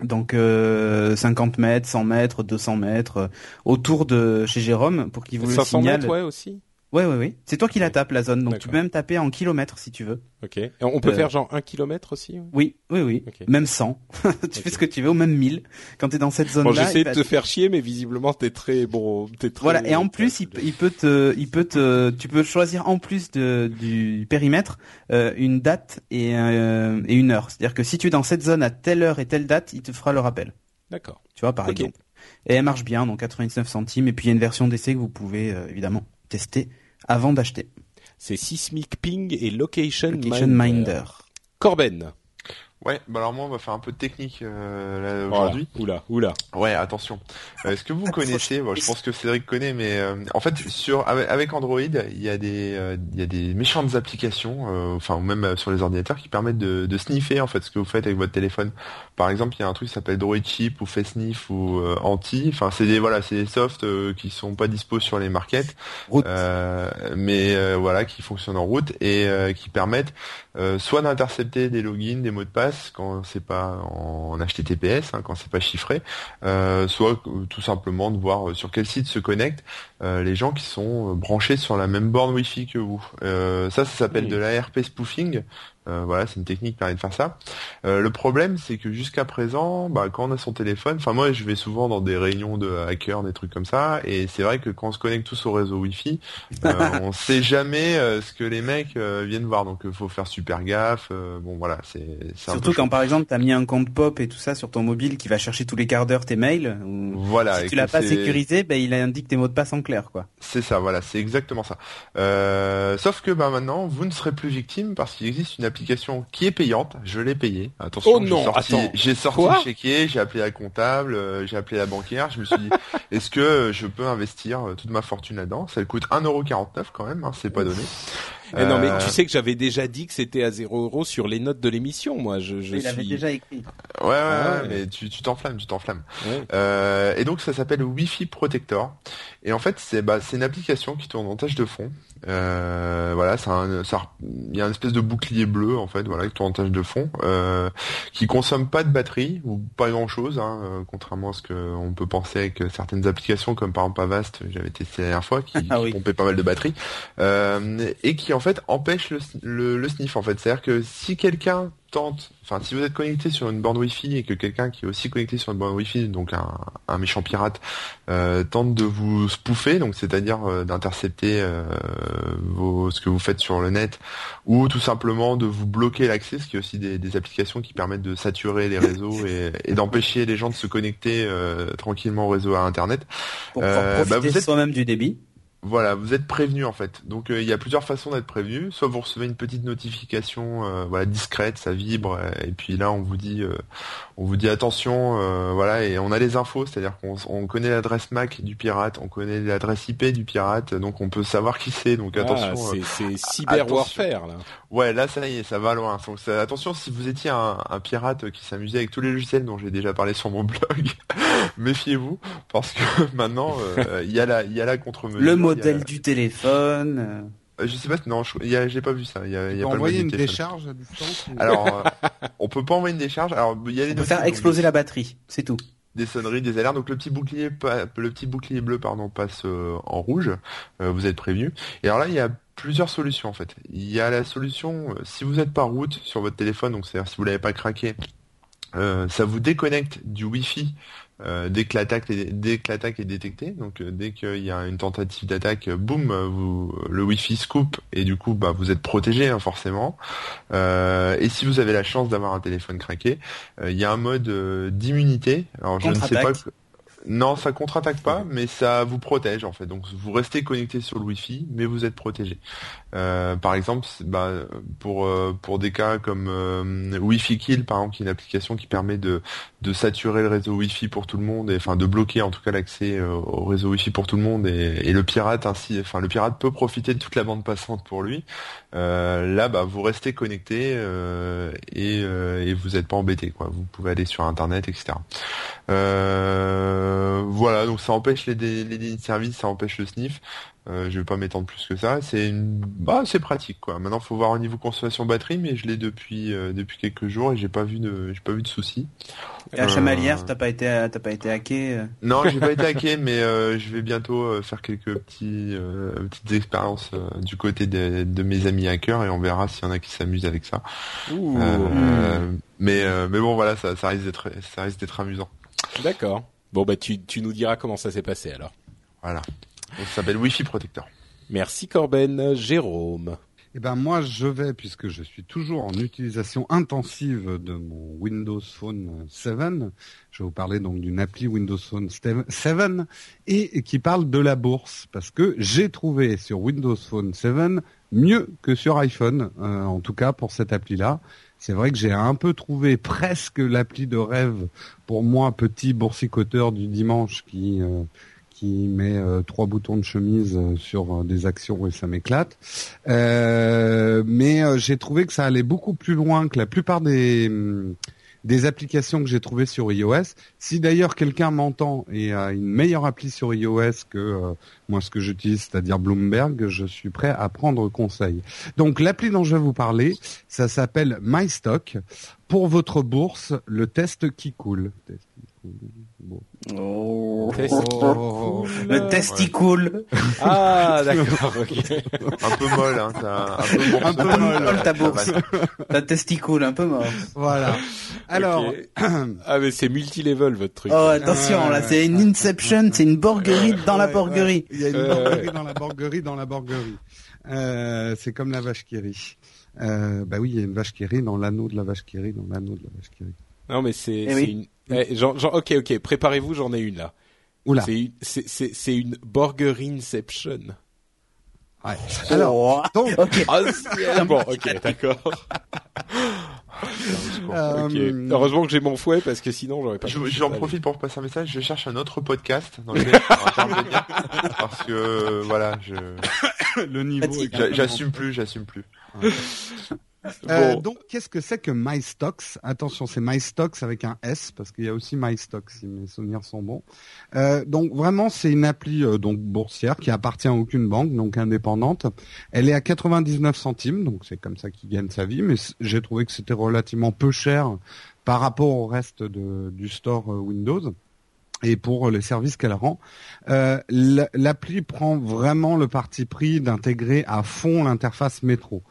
Donc euh, 50 mètres, 100 mètres, 200 mètres autour de chez Jérôme pour qu'il vous le 500 signale. mètres, ouais, aussi. Ouais, ouais, ouais. C'est toi qui la tapes la zone, donc tu peux même taper en kilomètres si tu veux. Ok. Et on peut Euh, faire genre un kilomètre aussi. Oui, oui, oui. Ok. Même 100. tu fais ce que tu veux, ou même 1000. Quand t'es dans cette zone-là. Bon, j'essaie de te faire chier, mais visiblement t'es très bon. T'es très. Voilà, et en plus, il, peut- il peut te, il peut te, tu peux choisir en plus de, du périmètre euh, une date et, euh, et une heure. C'est-à-dire que si tu es dans cette zone à telle heure et telle date, il te fera le rappel. D'accord. Tu vois, par exemple. Et elle marche bien, donc 99 centimes. Et puis il y a une version d'essai que vous pouvez évidemment tester avant d'acheter. C'est Sismic Ping et Location, Location Minder. Minder. Corben. Ouais, bah alors moi on va faire un peu de technique euh, Voilà. aujourd'hui. Oula, oula. Ouais, attention. Euh, Est-ce que vous connaissez bon, Je pense que Cédric connaît, mais euh, en fait, sur avec, Android, il y a des euh, il y a des méchantes applications, euh, enfin ou même euh, sur les ordinateurs, qui permettent de, de sniffer en fait ce que vous faites avec votre téléphone. Par exemple, il y a un truc qui s'appelle Droid Chip ou FaceSniff ou euh, Anti. Enfin, c'est des voilà, c'est des softs euh, qui sont pas dispo sur les markets, Route. euh, mais euh, voilà, qui fonctionnent en route et euh, qui permettent euh, soit d'intercepter des logins, des mots de passe quand c'est pas en HTTPS, hein, quand c'est pas chiffré, euh, soit euh, tout simplement de voir euh, sur quel site se connectent euh, les gens qui sont branchés sur la même borne Wi-Fi que vous. Ça, ça s'appelle de l'ARP spoofing. Euh, voilà, c'est une technique qui permet de faire ça. Euh, le problème, c'est que jusqu'à présent, bah, quand on a son téléphone, enfin moi, je vais souvent dans des réunions de hackers, des trucs comme ça, et c'est vrai que quand on se connecte tous au réseau Wi-Fi, euh, on sait jamais euh, ce que les mecs euh, viennent voir, donc il faut faire super gaffe. euh, bon, voilà, c'est Surtout quand chaud. par exemple t'as mis un compte pop et tout ça sur ton mobile qui va chercher tous les quarts d'heure tes mails. Ou... Voilà, si tu l'as pas sécurisé, ben il indique tes mots de passe en clair, quoi. C'est ça, voilà, c'est exactement ça. Euh, sauf que bah maintenant, vous ne serez plus victime parce qu'il existe une application qui est payante. Je l'ai payée. Attention, Oh j'ai non, sorti, j'ai le chéquier, j'ai appelé la comptable, euh, j'ai appelé la banquière. Je me suis dit, est-ce que euh, je peux investir euh, toute ma fortune là-dedans? Ça coûte 1,49€ quand même, hein, c'est pas donné. Eh non, mais Euh, tu sais que j'avais déjà dit que c'était à 0 euros sur les notes de l'émission, moi. Je, je Il avait suis. déjà écrit. Ouais, ouais, Ah ouais, ouais. mais tu tu t'enflammes, tu t'enflammes. Ouais. Euh, et donc ça s'appelle Wi-Fi Protector. Et en fait, c'est bah, c'est une application qui tourne en tâche de fond. Euh, voilà, c'est un, ça, il y a une espèce de bouclier bleu en fait, voilà, qui tourne en tâche de fond, euh, qui consomme pas de batterie ou pas grand chose, hein, euh, contrairement à ce qu'on peut penser avec certaines applications comme par exemple Avast, j'avais testé la dernière fois, qui, Ah qui oui. pompait pas mal de batterie, euh, et qui en fait empêche le, le, le sniff en fait. C'est-à-dire que si quelqu'un tente, enfin si vous êtes connecté sur une borne Wi-Fi et que quelqu'un qui est aussi connecté sur une borne Wi-Fi, donc un, un méchant pirate, euh, tente de vous spoofer, donc c'est-à-dire euh, d'intercepter euh, vos, ce que vous faites sur le net, ou tout simplement de vous bloquer l'accès, ce qui est aussi des, des applications qui permettent de saturer les réseaux et, et d'empêcher les gens de se connecter euh, tranquillement au réseau à Internet. Pour Euh, profiter bah, vous êtes- soi-même du débit. Voilà, vous êtes prévenu en fait. Donc euh, il y a plusieurs façons d'être prévenu. Soit vous recevez une petite notification, euh, voilà, discrète, ça vibre, et puis là on vous dit, euh, on vous dit attention, euh, voilà, et on a les infos, c'est-à-dire qu'on on connaît l'adresse MAC du pirate, on connaît l'adresse IP du pirate, donc on peut savoir qui c'est. Donc Ah, attention. euh, c'est, c'est cyber attention. warfare là. Ouais, là ça y est, ça va loin. Donc ça- attention, si vous étiez un, un pirate qui s'amusait avec tous les logiciels dont j'ai déjà parlé sur mon blog, méfiez-vous parce que maintenant euh, il y a la, il y a la contre-mesure. Le modèle du téléphone. Euh, Je sais pas, non, je- il y a- j'ai pas vu ça. Il y a, y a pas envoyer une décharge à distance ou- Alors, euh, on peut pas envoyer une décharge. Alors, il y a les On peut notifs, faire donc, exploser la batterie, c'est tout. des sonneries, des alertes. Donc le petit bouclier, le petit bouclier bleu, pardon, passe euh, en rouge. Euh, vous êtes prévenu. Et alors là, il y a plusieurs solutions en fait. Il y a la solution euh, si vous n'êtes pas route sur votre téléphone, donc c'est-à-dire si vous l'avez pas craqué, euh, ça vous déconnecte du Wi-Fi euh, dès que l'attaque est, dès que l'attaque est détectée. Donc euh, dès qu'il y a une tentative d'attaque, euh, boum, euh, vous le Wi-Fi se coupe et du coup bah vous êtes protégé hein, forcément. Euh, et si vous avez la chance d'avoir un téléphone craqué, il y a un mode d'immunité. Alors je ne sais pas. Non, ça contre-attaque pas, mais ça vous protège en fait. Donc vous restez connecté sur le Wi-Fi, mais vous êtes protégé. Euh, par exemple, bah, pour euh, pour des cas comme euh, Wi-Fi Kill, par exemple, qui est une application qui permet de de saturer le réseau Wi-Fi pour tout le monde, et enfin de bloquer en tout cas l'accès au réseau Wi-Fi pour tout le monde, et, et le pirate ainsi, enfin le pirate peut profiter de toute la bande passante pour lui. Euh, là, bah, vous restez connecté euh, et, euh, et vous n'êtes pas embêté, quoi. Vous pouvez aller sur Internet, etc. Euh, voilà, donc ça empêche les, dé- les dénis de service, ça empêche le sniff. Euh, je vais pas m'étendre plus que ça. C'est une, bah, c'est pratique, quoi. Maintenant, faut voir au niveau consommation batterie, mais je l'ai depuis euh, depuis quelques jours et j'ai pas vu de, j'ai pas vu de soucis. Et la Euh, chamalière, t'as pas été, t'as pas été hacké. euh. Non, j'ai pas été hacké, mais euh, je vais bientôt euh, faire quelques petits euh, petites expériences euh, du côté de, de mes amis hackers et on verra s'il y en a qui s'amusent avec ça. Ouh, Euh, mais euh, mais bon, voilà, ça, ça risque d'être ça risque d'être amusant. d'accord. Bon bah tu tu nous diras comment ça s'est passé alors. Voilà. Ça s'appelle Wi-Fi Protector. Merci Corben, Jérôme. Eh ben moi je vais puisque je suis toujours en utilisation intensive de mon Windows Phone 7. Je vais vous parler donc d'une appli Windows Phone 7 et qui parle de la bourse parce que j'ai trouvé sur Windows Phone 7 mieux que sur iPhone euh, en tout cas pour cette appli là. C'est vrai que j'ai un peu trouvé presque l'appli de rêve pour moi petit boursicoteur du dimanche qui euh, qui met euh, trois boutons de chemise euh, sur euh, des actions et ça m'éclate. Mais j'ai trouvé que ça allait beaucoup plus loin que la plupart des hum, des applications que j'ai trouvées sur iOS. Si d'ailleurs quelqu'un m'entend et a une meilleure appli sur iOS que euh, moi ce que j'utilise, c'est-à-dire Bloomberg, je suis prêt à prendre conseil. Donc l'appli dont je vais vous parler, ça s'appelle MyStock. Pour votre bourse, le test qui coule. Test qui coule. Bon. Oh. Oh. Le testicule. Ah d'accord. ok. Un peu molle, hein. Un peu, Un molle. molle ta bourse. Ta testicule, un peu mort. Voilà. Alors, ah mais c'est multi-level votre truc. Oh, attention, là, c'est une inception, c'est une borguerie dans la borguerie. ouais. Il y a une Euh, borguerie dans la borguerie dans la borguerie. Euh, c'est comme la vache qui rit. Euh, bah oui, il y a une vache qui rit dans l'anneau de la vache qui rit dans l'anneau de la vache qui rit. Non mais c'est Eh c'est oui. une. Eh, genre, genre, ok ok préparez-vous j'en ai une là. Oula. C'est une c'est c'est c'est une Inception. Ouais. Alors, Oh. donc, ok. Ah c'est- bon ok d'accord. euh. Heureusement que j'ai mon fouet parce que sinon j'aurais pas. J'en profite pour passer un message. Je cherche un autre podcast dans lequel intervenir parce que voilà, je le niveau. J'assume plus, j'assume plus. Euh, Bon. donc, qu'est-ce que c'est que MyStocks Attention, c'est MyStocks avec un S parce qu'il y a aussi MyStocks si mes souvenirs sont bons. Euh, donc vraiment, c'est une appli euh, donc boursière qui appartient à aucune banque, donc indépendante. Elle est à 99 centimes, donc c'est comme ça qu'il gagne sa vie. Mais j'ai trouvé que c'était relativement peu cher par rapport au reste de, du store euh, Windows et pour les services qu'elle rend. Euh, L'appli prend vraiment le parti pris d'intégrer à fond l'interface métro.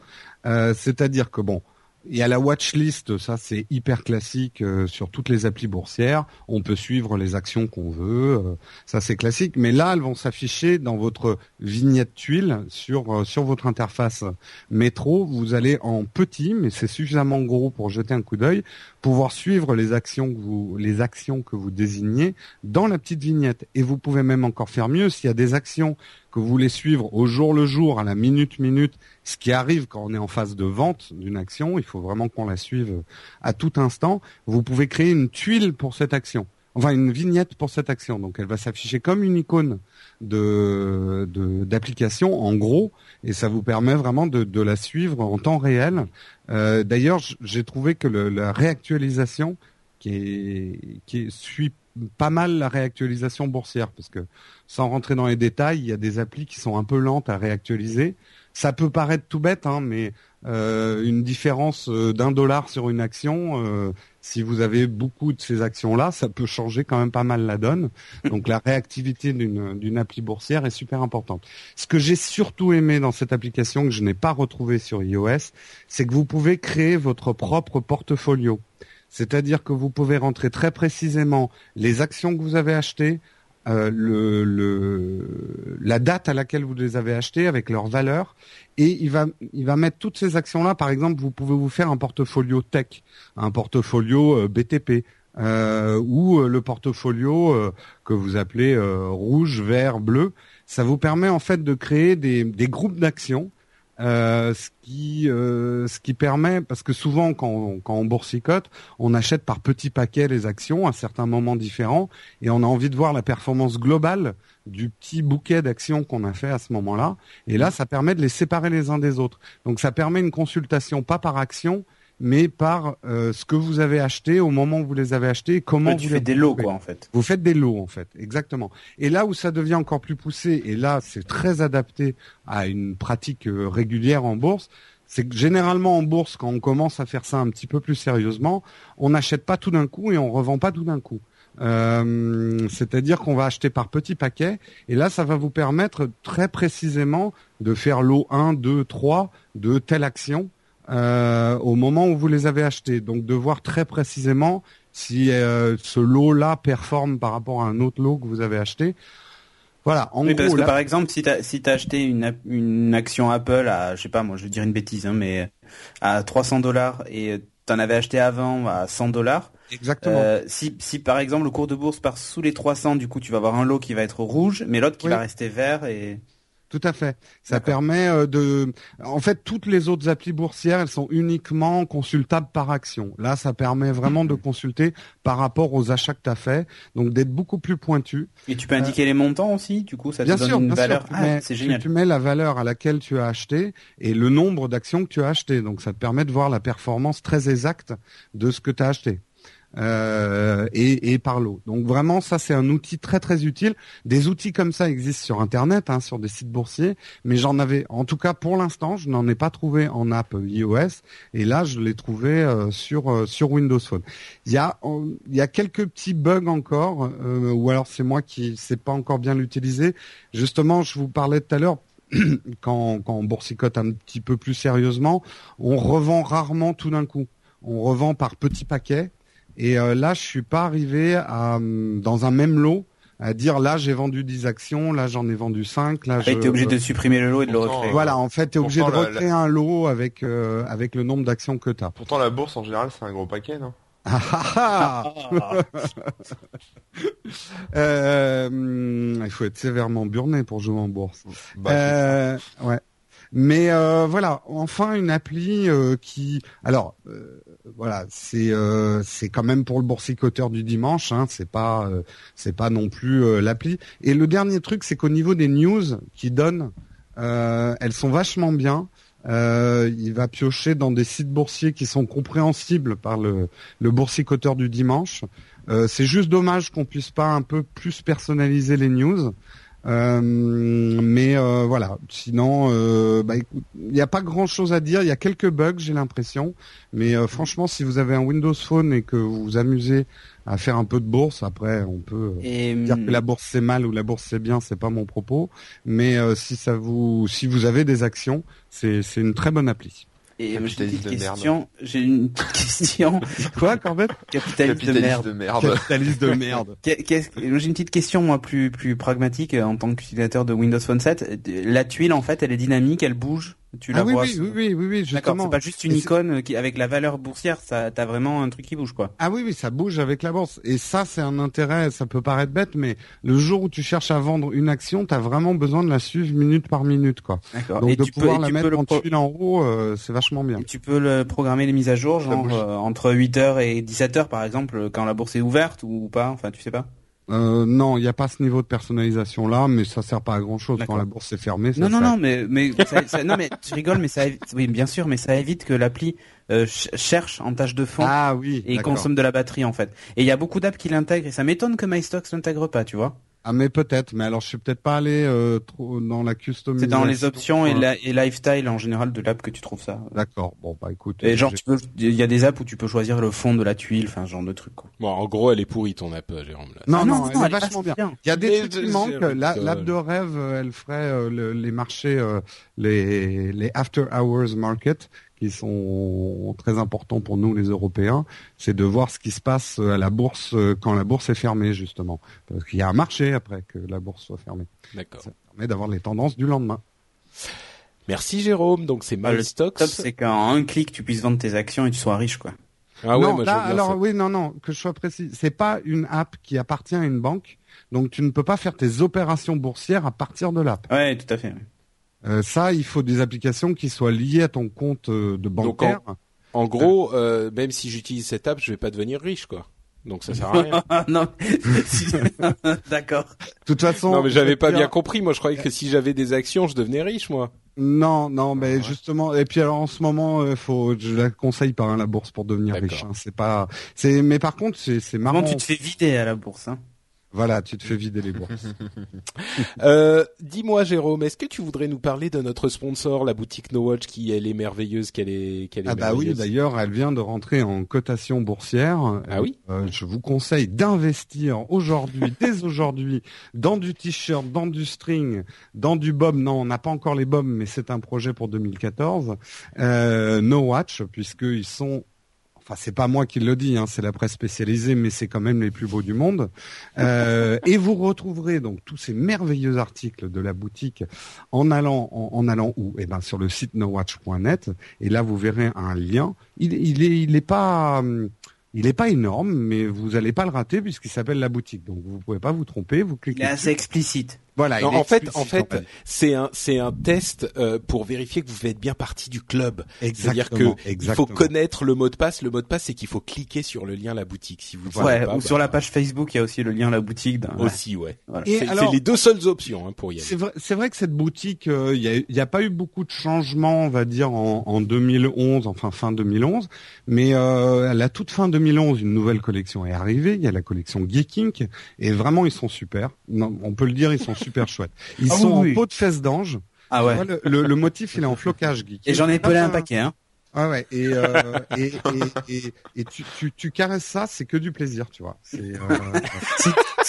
Euh, C'est-à-dire que bon, il y a la watchlist, ça c'est hyper classique euh, sur toutes les applis boursières. On peut suivre les actions qu'on veut, euh, ça c'est classique. Mais là, elles vont s'afficher dans votre vignette tuile sur sur votre interface métro. Vous allez en petit, mais c'est suffisamment gros pour jeter un coup d'œil, pouvoir suivre les actions que vous les actions que vous désignez dans la petite vignette. Et vous pouvez même encore faire mieux s'il y a des actions que vous voulez suivre au jour le jour, à la minute minute, ce qui arrive quand on est en phase de vente d'une action, il faut vraiment qu'on la suive à tout instant. Vous pouvez créer une tuile pour cette action, enfin une vignette pour cette action. Donc elle va s'afficher comme une icône d'application en gros, et ça vous permet vraiment de, la suivre en temps réel. Euh, D'ailleurs, j'ai trouvé que la réactualisation qui est suit pas mal la réactualisation boursière parce que sans rentrer dans les détails, il y a des applis qui sont un peu lentes à réactualiser. Ça peut paraître tout bête, hein, mais euh, une différence euh, d'un dollar sur une action, si vous avez beaucoup de ces actions-là, ça peut changer quand même pas mal la donne. Donc la réactivité d'une appli boursière est super importante. Ce que j'ai surtout aimé dans cette application que je n'ai pas retrouvé sur iOS, c'est que vous pouvez créer votre propre portfolio. C'est-à-dire que vous pouvez rentrer très précisément les actions que vous avez achetées, euh, la date à laquelle vous les avez achetées avec leur valeur, et il va, il va mettre toutes ces actions-là. Par exemple, vous pouvez vous faire un portfolio tech, un portfolio euh, BTP, euh, ou le portfolio que vous appelez rouge, vert, bleu. Ça vous permet en fait de créer des groupes d'actions euh, ce qui euh, ce qui permet parce que souvent quand on, quand on boursicote, on achète par petits paquets les actions à certains moments différents et on a envie de voir la performance globale du petit bouquet d'actions qu'on a fait à ce moment-là et là ça permet de les séparer les uns des autres. Donc ça permet une consultation pas par action mais par euh, ce que vous avez acheté au moment où vous les avez achetés et comment tu vous les des lots, quoi, en fait. Vous faites des lots en fait, exactement. Et là où ça devient encore plus poussé, et là c'est très adapté à une pratique euh, régulière en bourse, c'est que généralement en bourse, quand on commence à faire ça un petit peu plus sérieusement, on n'achète pas tout d'un coup et on revend pas tout d'un coup. Euh, C'est-à-dire qu'on va acheter par petits paquets, et là ça va vous permettre très précisément de faire lot 1, 2, 3 de telle action euh, au moment où vous les avez achetés. Donc de voir très précisément si euh, ce lot-là performe par rapport à un autre lot que vous avez acheté. Voilà, en Oui, parce gros, que là, par exemple, si t'as si t'as acheté une, une action Apple à, je sais pas, moi, je vais dire une bêtise, hein, mais à 300 dollars et t'en avais acheté avant à 100 dollars. exactement. Euh, si, si par exemple le cours de bourse part sous les 300, du coup, tu vas avoir un lot qui va être rouge, mais l'autre qui Oui. va rester vert et. Tout à fait. Ça permet euh, de. En fait, toutes les autres applis boursières, elles sont uniquement consultables par action. Là, ça permet vraiment de consulter par rapport aux achats que tu as fait, donc d'être beaucoup plus pointu. Et tu peux indiquer les montants aussi, du coup, ça te Bien donne sûr, une bien valeur. sûr. tu Ah, mets- c'est tu- génial. Tu, mets la valeur à laquelle tu as acheté et le nombre d'actions que tu as acheté. Donc, ça te permet de voir la performance très exacte de ce que tu as acheté. Euh, et, et par lot. Donc vraiment, ça c'est un outil très très utile. Des outils comme ça existent sur Internet, hein, sur des sites boursiers, mais j'en avais, en tout cas pour l'instant, je n'en ai pas trouvé en app iOS, et là je l'ai trouvé euh, sur euh, sur Windows Phone. Il y a il y a quelques petits bugs encore, euh, ou alors c'est moi qui sais pas encore bien l'utiliser. Justement, je vous parlais tout à l'heure quand, quand on boursicote un petit peu plus sérieusement, on revend rarement tout d'un coup. On revend par petits paquets. Et euh, là, je suis pas arrivé à, hum, dans un même lot à dire là j'ai vendu 10 actions, là j'en ai vendu 5, là Après, je... t'es obligé de supprimer le lot et de le recréer. Voilà, en fait, tu es obligé de la- recréer un lot avec euh, avec le nombre d'actions que tu as. Pourtant, la bourse, en général, c'est un gros paquet, non? Ah, ah, ah. Euh, hum, il faut être sévèrement burné pour jouer en bourse. Bah, Euh, ouais. Mais euh, voilà, enfin une appli euh, qui, alors euh, voilà, c'est euh, c'est quand même pour le boursicoteur du dimanche, hein, c'est pas euh, c'est pas non plus euh, l'appli. Et le dernier truc, c'est qu'au niveau des news qui donnent, elles sont vachement bien. Il va piocher dans des sites boursiers qui sont compréhensibles par le, le boursicoteur du dimanche. C'est juste dommage qu'on puisse pas un peu plus personnaliser les news. Euh, mais euh, voilà. Sinon, euh, bah, écoute, il n'y a pas grand chose à dire. Il y a quelques bugs, j'ai l'impression. Mais euh, franchement, si vous avez un Windows Phone et que vous vous amusez à faire un peu de bourse, après, on peut Et dire que la bourse c'est mal ou la bourse c'est bien, c'est pas mon propos. Mais euh, si ça vous, si vous avez des actions, c'est c'est une très bonne appli. Et j'ai une petite question. J'ai une petite question. Quoi, Corbett? Capitaliste de Capitaliste merde. de merde. Capitaliste de merde. J'ai une petite question moi plus plus pragmatique en tant qu'utilisateur de Windows Phone 7. La tuile en fait, elle est dynamique, elle bouge? Tu la Ah oui, vois. oui, oui, oui, oui, justement. c'est pas juste une icône euh, qui avec la valeur boursière, ça t'as vraiment un truc qui bouge quoi. Ah oui, oui, ça bouge avec la bourse. Et ça, c'est un intérêt, ça peut paraître bête, mais le jour où tu cherches à vendre une action, tu as vraiment besoin de la suivre minute par minute, quoi. D'accord. Donc Et de tu pouvoir la mettre en pro- tuile en haut, euh, c'est vachement bien. et tu peux le programmer les mises à jour, genre euh, entre 8h et 17h par exemple, quand la bourse est ouverte ou pas, enfin tu sais pas. Euh, non, il n'y a pas ce niveau de personnalisation là, mais ça sert pas à grand chose quand la bourse est fermée. ça Non, non, non, mais, mais, ça, ça- non, mais tu rigoles, mais ça, évite- oui, bien sûr, mais ça évite que l'appli euh, ch- cherche en tâche de fond Ah oui. et consomme de la batterie en fait. Et il y a beaucoup d'apps qui l'intègrent et ça m'étonne que MyStocks l'intègre pas, tu vois. Ah mais peut-être, mais alors je suis peut-être pas allé euh, trop dans la customisation. C'est dans les options et, euh, la, et lifestyle en général de l'app que tu trouves ça. D'accord. Bon bah écoute. Et genre, j'ai- tu peux, il y a des apps où tu peux choisir le fond de la tuile, enfin, ce genre de truc, quoi. Bon, en gros, elle est pourrie ton app, euh, Jérôme. Là. Non, Ah non, elle est elle vachement bien. Il y a des Mais trucs qui manquent. rigole. L'app de rêve, euh, elle ferait euh, le- les marchés, euh, les, les after hours market, qui sont très importants pour nous les Européens. C'est de voir ce qui se passe à la bourse euh, quand la bourse est fermée, justement. Parce qu'il y a un marché après que la bourse soit fermée. D'accord. Ça permet d'avoir les tendances du lendemain. Merci Jérôme. Donc c'est le MyStocks. Top, c'est qu'en un clic, tu puisses vendre tes actions et tu sois riche, quoi. Ah ouais, non, moi, là, alors ça. oui, non, non, que je sois précis. C'est pas une app qui appartient à une banque. Donc tu ne peux pas faire tes opérations boursières à partir de l'app. Ouais, tout à fait. ouais. Euh, ça, il faut des applications qui soient liées à ton compte euh, de bancaire. En gros, euh, même si j'utilise cette app, je vais pas devenir riche, quoi. Donc ça sert à rien. Ah, non, d'accord. De toute façon, non, mais j'avais pas bien compris. Moi, je croyais que si j'avais des actions, je devenais riche, moi. Non, non, mais ouais. justement. Et puis alors en ce moment, euh, faut, je la conseille pas hein, la bourse pour devenir riche. hein. C'est pas, c'est, mais par contre, c'est, c'est marrant. Comment tu te fais vider à la bourse, hein Voilà, tu te fais vider les bourses. Euh, dis-moi, Jérôme, est-ce que tu voudrais nous parler de notre sponsor, la boutique No Watch, qui elle est merveilleuse, qu'elle est, qu'elle est ah bah oui, d'ailleurs, elle vient de rentrer en cotation boursière. Ah oui? Euh, je vous conseille d'investir aujourd'hui, dès aujourd'hui, dans du t-shirt, dans du string, dans du bob. Non, on n'a pas encore les bobs, mais c'est un projet pour 2014. Euh, no Watch, puisqu'ils sont Enfin, c'est pas moi qui le dis, hein, c'est la presse spécialisée, mais c'est quand même les plus beaux du monde. Euh, et vous retrouverez donc tous ces merveilleux articles de la boutique en allant en, en allant où? Eh ben sur le site nowatch.net. Et là, vous verrez un lien. Il, il est il est pas il est pas énorme, mais vous allez pas le rater puisqu'il s'appelle la boutique. Donc vous pouvez pas vous tromper. Vous Il cliquez. est assez dessus. explicite. Voilà. Non, en fait, en fait, c'est un, c'est un test euh, pour vérifier que vous faites bien partie du club. C'est-à-dire que Exactement, il faut connaître le mot de passe. Le mot de passe, c'est qu'il faut cliquer sur le lien la boutique. Si vous ouais, pas, ou bah, sur la page Facebook, il y a aussi le lien à la boutique. d'un- aussi, ouais. Voilà. C'est les deux seules options hein, pour y aller. C'est vrai, c'est vrai que cette boutique, euh, il n'y a, y a pas eu beaucoup de changements, on va dire, en, en 2011, enfin fin 2011. Mais euh, à la toute fin 2011, une nouvelle collection est arrivée. Il y a la collection Geeking, et vraiment, ils sont super. Non, on peut le dire, ils sont super chouettes. Ils Ah oui, sont en oui. peau de fesse d'ange. Ah ouais. vois, Le, le- le motif, il est en flocage Geeking. Et j'en ai pelé un Ah, paquet, hein. Ah ouais. Et, euh, et, et, et, et tu, tu, tu caresses ça, c'est que du plaisir, tu vois. C'est euh,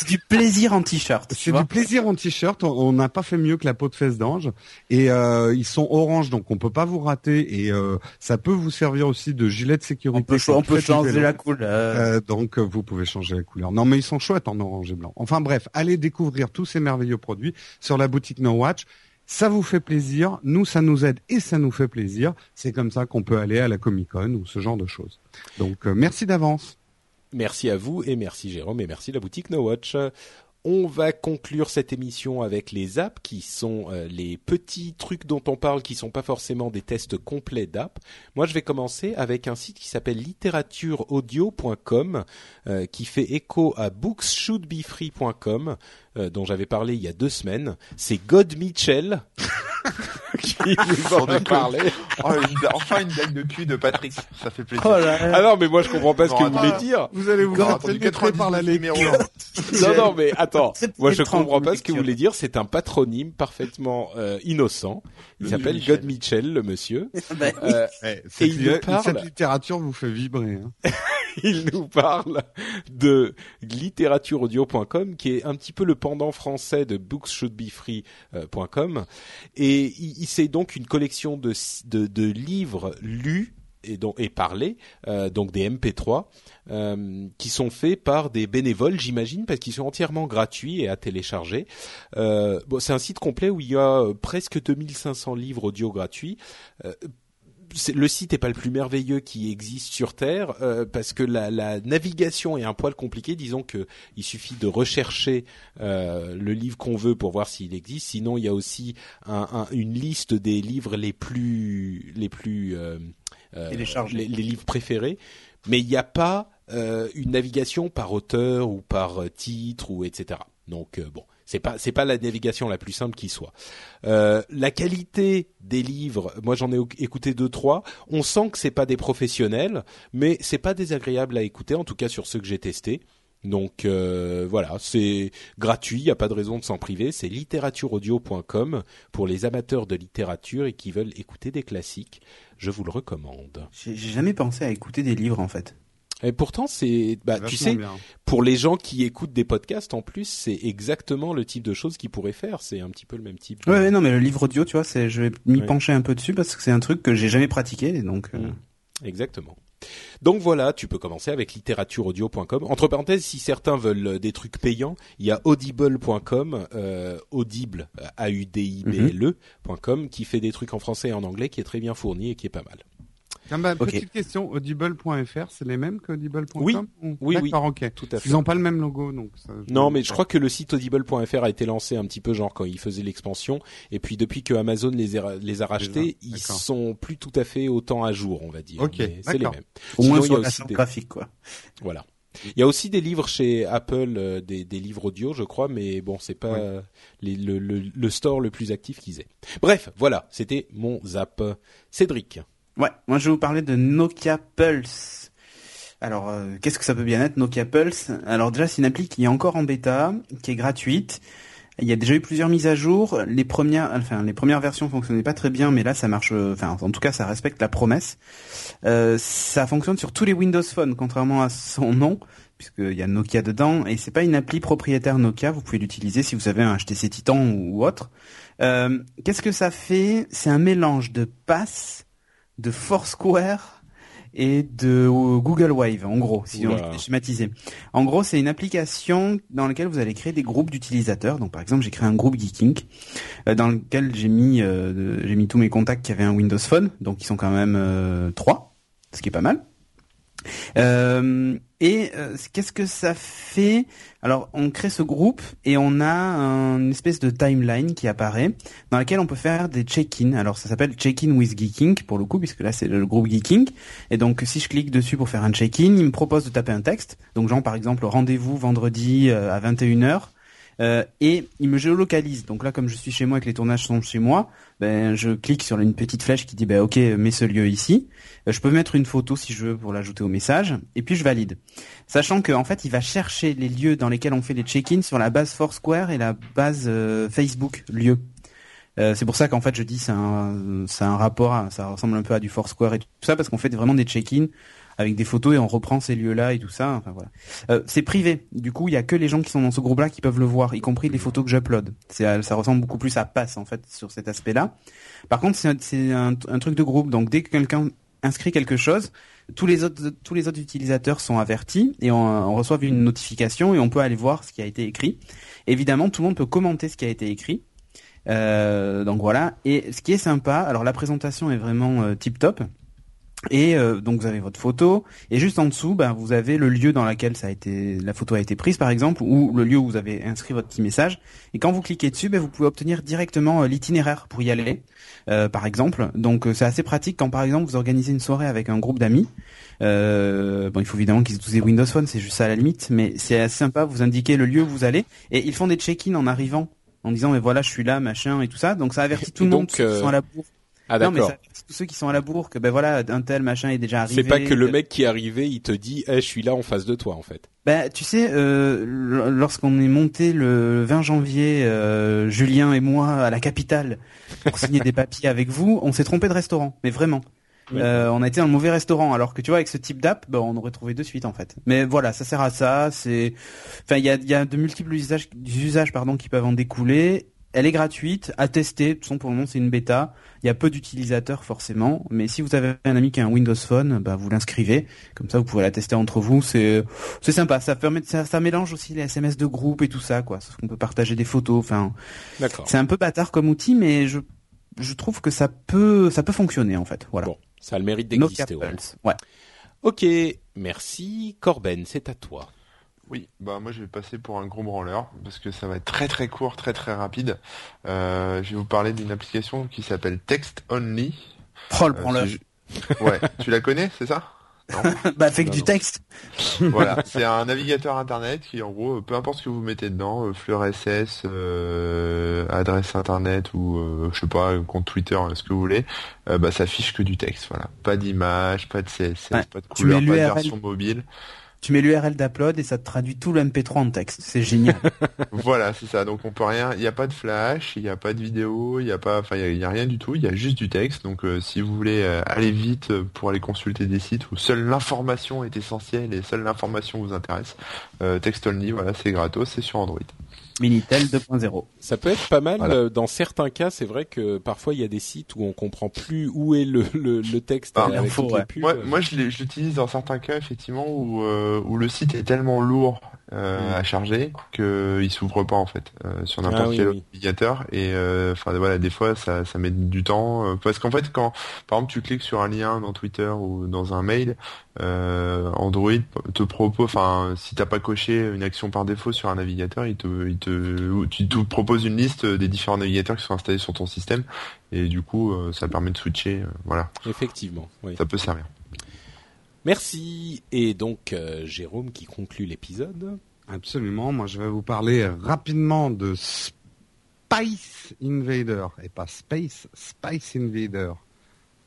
du plaisir en t-shirt. C'est du plaisir en t-shirt. On- n'a pas fait mieux que la peau de fesse d'ange. Et euh, ils sont orange, donc on peut pas vous rater. Et euh, ça peut vous servir aussi de gilet de sécurité. On peut, on peut changer la couleur. Euh, donc vous pouvez changer la couleur. Non, mais ils sont chouettes en orange et blanc. Enfin bref, allez découvrir tous ces merveilleux produits sur la boutique No Watch. Ça vous fait plaisir, nous ça nous aide et ça nous fait plaisir. C'est comme ça qu'on peut aller à la Comic Con ou ce genre de choses. Donc euh, merci d'avance. Merci à vous et merci Jérôme et merci la boutique No Watch. on va conclure cette émission avec les apps qui sont euh, les petits trucs dont on parle qui sont pas forcément des tests complets d'apps. Moi, je vais commencer avec un site qui s'appelle littératureaudio.com euh, qui fait écho à bookssshouldbefree.com euh, dont j'avais parlé il y a deux semaines. C'est God Mitchell qui nous en a parlé. Oh, une- enfin une blague de cul de Patrick, ça fait plaisir. Oh là. Ah non, mais moi je comprends pas ce que vous voulez dire. Vous allez vous faire par la 99 lecture. numéros. Non, non, mais attends. Moi, je comprends pas ce que vous voulez dire. C'est un patronyme parfaitement euh, innocent. Il s'appelle Michel. God Mitchell, le monsieur. Bah, Euh, cette, il nous li- parle- cette littérature vous fait vibrer. Hein. il nous parle de littératureaudio.com, qui est un petit peu le pendant français de bookssshouldbefree.com. Et il, il- c'est donc une collection de, de, de livres lus et, donc, et parlés, euh, donc des MP3, euh, qui sont faits par des bénévoles, j'imagine, parce qu'ils sont entièrement gratuits et à télécharger. Euh, bon, c'est un site complet où il y a euh, presque 2500 livres audio gratuits. Euh, le site est pas le plus merveilleux qui existe sur Terre euh, parce que la, la navigation est un poil compliquée. Disons que il suffit de rechercher euh, le livre qu'on veut pour voir s'il existe. Sinon, il y a aussi un- une liste des livres les plus les plus euh, euh, les, les livres préférés, mais il n'y a pas euh, une navigation par auteur ou par euh, titre ou etc. Donc bon, c'est pas c'est pas la navigation la plus simple qui soit. Euh, la qualité des livres, moi j'en ai écouté deux trois. On sent que c'est pas des professionnels, mais c'est pas désagréable à écouter, en tout cas sur ceux que j'ai testés. Donc euh, voilà, c'est gratuit, il n'y a pas de raison de s'en priver. C'est littératureaudio.com pour les amateurs de littérature et qui veulent écouter des classiques. Je vous le recommande. J'ai jamais pensé à écouter des livres en fait. Et pourtant, c'est, bah, tu sais, bien. pour les gens qui écoutent des podcasts, en plus, c'est exactement le type de choses qu'ils pourraient faire. C'est un petit peu le même type. de- Ouais, ouais, non, mais le livre audio, tu vois, c'est, je vais m'y Ouais. pencher un peu dessus parce que c'est un truc que j'ai jamais pratiqué, et donc. euh, Mm. Exactement. Donc voilà, tu peux commencer avec littératureaudio.com. Entre parenthèses, si certains veulent euh, des trucs payants, il y a audible.com, euh, audible, a u d i b l e.com, qui fait des trucs en français et en anglais, qui est très bien fourni et qui est pas mal. Tiens, bah. Petite question, audible.fr, c'est les mêmes que audible.com Oui. ou- Oui, oui. D'accord, ok. Tout à fait. Ils ont pas le même logo, donc. Ça, Non, mais je crois que le site audible.fr a été lancé un petit peu genre quand ils faisaient l'expansion, et puis depuis que Amazon les a, les a rachetés, ils sont plus tout à fait autant à jour, on va dire. Ok, c'est les mêmes. Au Sinon, moins il y a sur la des- graphique, quoi. Voilà. Il y a aussi des livres chez Apple, euh, des, des livres audio, je crois, mais bon, c'est pas Ouais. les- le, le, le store le plus actif qu'ils aient. Bref, voilà, c'était mon zap. Cédric. Ouais, moi je vais vous parler de Nokia Pulse. Alors, euh, qu'est-ce que ça peut bien être, Nokia Pulse? Alors déjà, c'est une appli qui est encore en bêta, qui est gratuite. Il y a déjà eu plusieurs mises à jour. Les premières, enfin, les premières versions fonctionnaient pas très bien, mais là, ça marche. euh, Enfin, en tout cas, ça respecte la promesse. Euh, ça fonctionne sur tous les Windows Phone, contrairement à son nom, puisqu'il y a Nokia dedans. Et c'est pas une appli propriétaire Nokia. Vous pouvez l'utiliser si vous avez un HTC Titan ou autre. Qu'est-ce que ça fait? C'est un mélange de Pass, de Foursquare et de euh, Google Wave, en gros, si on Oula. veut schématiser. En gros, c'est une application dans laquelle vous allez créer des groupes d'utilisateurs. Donc, par exemple, j'ai créé un groupe Geeking euh, dans lequel j'ai mis euh, j'ai mis tous mes contacts qui avaient un Windows Phone, donc ils sont quand même euh, trois, ce qui est pas mal. Euh, et euh, qu'est-ce que ça fait? Alors, on crée ce groupe et on a un- une espèce de timeline qui apparaît dans laquelle on peut faire des check-in. Alors, ça s'appelle check-in with Geeking pour le coup, puisque là c'est le groupe Geeking. Et donc, si je clique dessus pour faire un check-in, il me propose de taper un texte. Donc, genre par exemple rendez-vous vendredi euh, à 21h. Euh, et il me géolocalise. Donc là, comme je suis chez moi et que les tournages sont chez moi, ben je clique sur une petite flèche qui dit ben ok, mets ce lieu ici. Euh, je peux mettre une photo si je veux pour l'ajouter au message, et puis je valide. Sachant que en fait, il va chercher les lieux dans lesquels on fait les check-ins sur la base Foursquare et la base euh, Facebook lieu. Euh, c'est pour ça qu'en fait je dis c'est un, un rapport, ça ressemble un peu à du Foursquare et tout ça parce qu'on fait vraiment des check-ins avec des photos et on reprend ces lieux-là et tout ça. Enfin voilà. Euh, c'est privé. Du coup, il y a que les gens qui sont dans ce groupe-là qui peuvent le voir, y compris les photos que j'upload. Euh, ça ressemble beaucoup plus à Pass en fait sur cet aspect-là. Par contre, c'est, un- truc de groupe. Donc dès que quelqu'un inscrit quelque chose, tous les autres utilisateurs sont avertis et on, reçoit une notification et on peut aller voir ce qui a été écrit. Évidemment, tout le monde peut commenter ce qui a été écrit. Euh, donc voilà. Et ce qui est sympa, alors la présentation est vraiment tip top. Et euh, donc vous avez votre photo et juste en dessous, ben, vous avez le lieu dans lequel ça a été, la photo a été prise par exemple, ou le lieu où vous avez inscrit votre petit message. Et quand vous cliquez dessus, ben, vous pouvez obtenir directement euh, l'itinéraire pour y aller, euh, par exemple. Donc c'est assez pratique quand par exemple vous organisez une soirée avec un groupe d'amis. bon, il faut évidemment qu'ils utilisent Windows Phone, c'est juste ça à la limite, mais c'est assez sympa. Vous indiquez le lieu où vous allez et ils font des check-in en arrivant en disant mais voilà je suis là machin et tout ça donc ça avertit tout le monde qui sont à la bourre ah non, mais tous ceux qui sont à la bourre, que ben voilà, un tel machin est déjà arrivé. C'est pas que le mec qui est arrivé, il te dit, eh, je suis là en face de toi, en fait. Ben, tu sais, euh, lorsqu'on est monté le 20 janvier, euh, Julien et moi à la capitale pour signer des papiers avec vous, on s'est trompé de restaurant, mais vraiment. Euh, on a été dans le mauvais restaurant, alors que tu vois avec ce type d'app, ben, on aurait trouvé de suite en fait. Mais voilà, ça sert à ça. C'est, enfin, il y a, y a de multiples usages, usages pardon, qui peuvent en découler elle est gratuite, à tester. De toute façon, pour le moment, c'est une bêta. Il y a peu d'utilisateurs forcément, mais si vous avez un ami qui a un Windows Phone, bah vous l'inscrivez. Comme ça, vous pouvez la tester entre vous. C'est c'est sympa. Ça permet ça, ça mélange aussi les SMS de groupe et tout ça, quoi. On peut partager des photos. Enfin, c'est un peu bâtard comme outil, mais je je trouve que ça peut ça peut fonctionner en fait. Voilà. Bon, ça a le mérite d'exister. Ouais. ouais. Ok, merci. Corben, c'est à toi. Oui, bah moi je vais passer pour un gros branleur parce que ça va être très très court, très très rapide. Euh, je vais vous parler d'une application qui s'appelle Text Only. Oh le euh, branleur. ouais, tu la connais, c'est ça? Bah fait que du texte. voilà, c'est un navigateur internet qui en gros, peu importe ce que vous mettez dedans, euh, fleur SS, euh, adresse internet ou euh, je sais pas, compte Twitter, ce que vous voulez, bah ça affiche que du texte, voilà. Pas d'image, pas de CSS, pas de couleur, pas de version mobile tu mets l'URL d'upload et ça te traduit tout le MP3 en texte. C'est génial. voilà, c'est ça. Donc on peut rien. Il n'y a pas de flash, il n'y a pas de vidéo, il n'y a pas, enfin il y, a rien du tout. Il y a juste du texte. Donc euh, si vous voulez euh, aller vite pour aller consulter des sites où seule l'information est essentielle et seule l'information vous intéresse, euh, Text Only, voilà, c'est gratos, c'est sur Android. Minitel 2.0. Ça peut être pas mal. Euh, dans certains cas, c'est vrai que parfois il y a des sites où on comprend plus où est le, le, le texte ah, avec Moi, moi, je l'utilise dans certains cas effectivement où, euh, où le site est tellement lourd euh, à charger qu'il s'ouvre pas en fait euh, sur n'importe ah quel navigateur. Et euh, enfin voilà des fois ça, ça met du temps parce qu'en fait quand par exemple tu cliques sur un lien dans Twitter ou dans un mail Android te propose enfin si t'as pas coché une action par défaut sur un navigateur il te il te tu te propose une liste des différents navigateurs qui sont installés sur ton système et du coup ça permet de switcher voilà effectivement oui. ça peut servir Merci. Et donc, euh, Jérôme qui conclut l'épisode. Absolument. Moi, je vais vous parler rapidement de Spice Invader. Et pas Space, Spice Invader.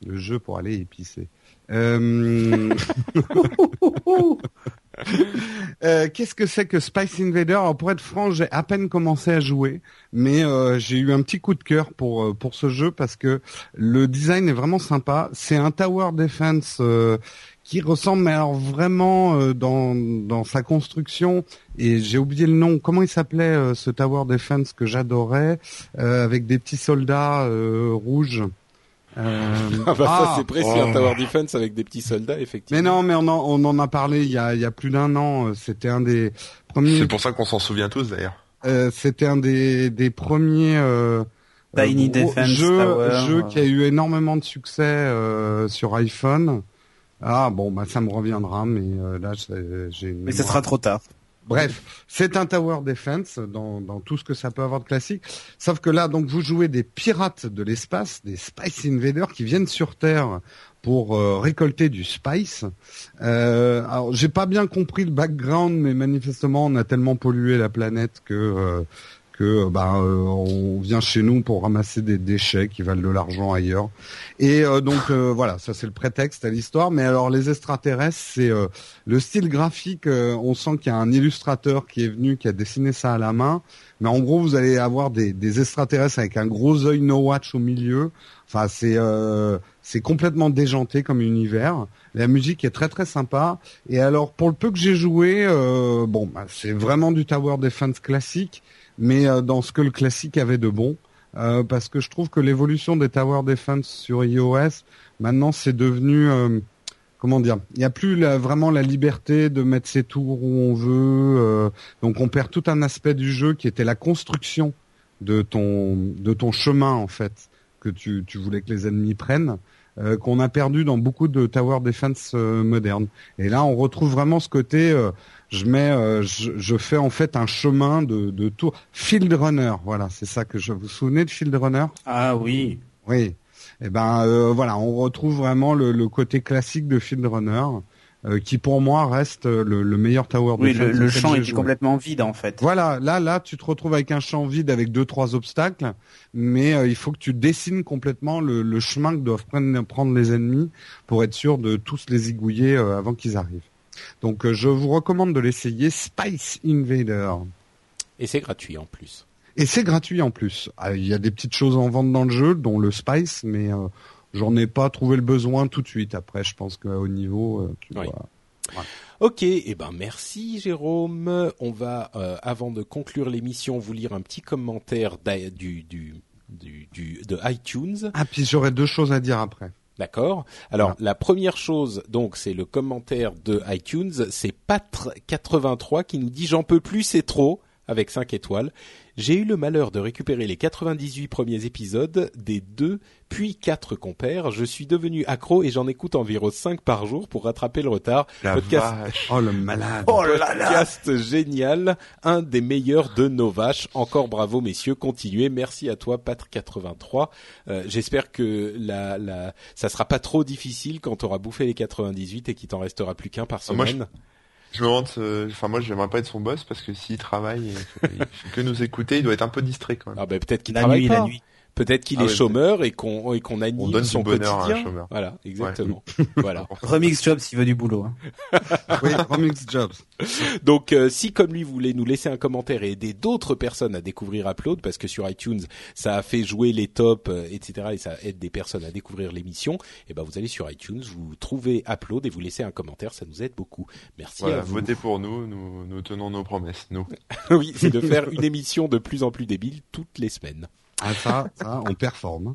Le jeu pour aller épicer. Euh, euh, qu'est-ce que c'est que Spice Invader? Alors pour être franc, j'ai à peine commencé à jouer, mais j'ai eu un petit coup de cœur pour pour ce jeu parce que le design est vraiment sympa. C'est un tower defense qui ressemble mais alors vraiment euh, dans dans sa construction. Et j'ai oublié le nom. Comment il s'appelait euh, ce tower defense que j'adorais euh, avec des petits soldats rouges? Ah bah ça ah, c'est précis un oh. tower defense avec des petits soldats effectivement mais non mais on en, on en a parlé il y a il y a plus d'un an c'était un des premiers c'est pour ça qu'on s'en souvient tous d'ailleurs c'était un des des premiers Tiny Defense jeu, qui a eu énormément de succès sur iPhone ah bon, bah ça me reviendra, mais euh, là j'ai. Une mais ce sera trop tard. Bref, c'est un tower defense dans, tout ce que ça peut avoir de classique. Sauf que là, donc vous jouez des pirates de l'espace, des Spice Invaders qui viennent sur Terre pour euh, récolter du spice. Euh, alors j'ai pas bien compris le background, mais manifestement on a tellement pollué la planète que euh, que bah, euh, on vient chez nous pour ramasser des déchets qui valent de l'argent ailleurs. Et euh, donc euh, voilà, ça c'est le prétexte à l'histoire. Mais alors les extraterrestres, c'est le style graphique. on sent qu'il y a un illustrateur qui est venu, qui a dessiné ça à la main. Mais en gros, vous allez avoir des, des extraterrestres avec un gros œil no watch au milieu. Enfin, c'est c'est complètement déjanté comme univers. La musique est très très sympa. Et alors, pour le peu que j'ai joué, bon, bah, c'est vraiment du tower defense classique mais euh, dans ce que le classique avait de bon. Euh, parce que je trouve que l'évolution des Tower Defense sur iOS, maintenant c'est devenu euh, comment dire, il n'y a plus vraiment la liberté de mettre ses tours où on veut. donc on perd tout un aspect du jeu qui était la construction de ton de ton chemin en fait que tu, tu voulais que les ennemis prennent. Euh, qu'on a perdu dans beaucoup de tower defense euh, modernes. Et là, on retrouve vraiment ce côté. euh, je mets, euh, je, je fais en fait un chemin de, de tour. Field runner, voilà, c'est ça que je vous souvenez de Field runner? Ah oui. Oui. Eh ben euh, voilà, on retrouve vraiment le, le côté classique de Field runner, euh, qui pour moi reste euh, le, le meilleur tower Oui, defense le, le champ était joué. complètement vide en fait. Voilà, là, là, tu te retrouves avec un champ vide avec deux, trois obstacles, mais euh, il faut que tu dessines complètement le, le chemin que doivent prendre, prendre les ennemis pour être sûr de tous les igouiller euh, avant qu'ils arrivent. Donc, euh, je vous recommande de l'essayer, Spice Invader. Et c'est gratuit en plus. Et c'est gratuit en plus. Ah, Il y a des petites choses en vente dans le jeu, dont le Spice, mais euh, j'en ai pas trouvé le besoin tout de suite. Après, je pense qu'au niveau, euh, tu Oui. dois- Ok, eh ben merci Jérôme. On va, euh, avant de conclure l'émission, vous lire un petit commentaire du, du, du, du- de iTunes. Ah, puis j'aurais deux choses à dire après. D'accord. Alors la première chose, donc, c'est le commentaire de iTunes. C'est Patre83 qui nous dit j'en peux plus, c'est trop avec 5 étoiles. J'ai eu le malheur de récupérer les 98 premiers épisodes des deux puis quatre compères. Je suis devenu accro et j'en écoute environ 5 par jour pour rattraper le retard. La Podcast vache. Oh, le malade. Oh là là podcast génial, un des meilleurs de nos vaches. Encore bravo messieurs, continuez. Merci à toi Patre83. Euh, J'espère que la, la, ça sera pas trop difficile quand tu auras bouffé les 98 et qu'il t'en restera plus qu'un par Ah, moi, semaine. Je me demande, euh, enfin moi j'aimerais pas être son boss parce que s'il travaille et qu'il fait que nous écouter, il doit être un peu distrait quand même. Ah ben peut-être qu'il travaille nuit, pas. la nuit. Peut-être qu'il Ah est ouais, chômeur et qu'on et qu'on anime On donne son bonheur à un quotidien. chômeur. Voilà, exactement. voilà. Remix Job s'il veut du boulot. hein. Oui, Remix Jobs. Donc, euh, si comme lui vous voulez nous laisser un commentaire et aider d'autres personnes à découvrir Upload, parce que sur iTunes ça a fait jouer les tops, euh, etc., et ça aide des personnes à découvrir l'émission, et ben vous allez sur iTunes, vous trouvez Upload et vous laissez un commentaire, ça nous aide beaucoup. Merci Voilà, à vous. votez pour nous, nous, nous tenons nos promesses, nous. oui, c'est de faire une émission de plus en plus débile toutes les semaines. Ah ça, ça, on performe.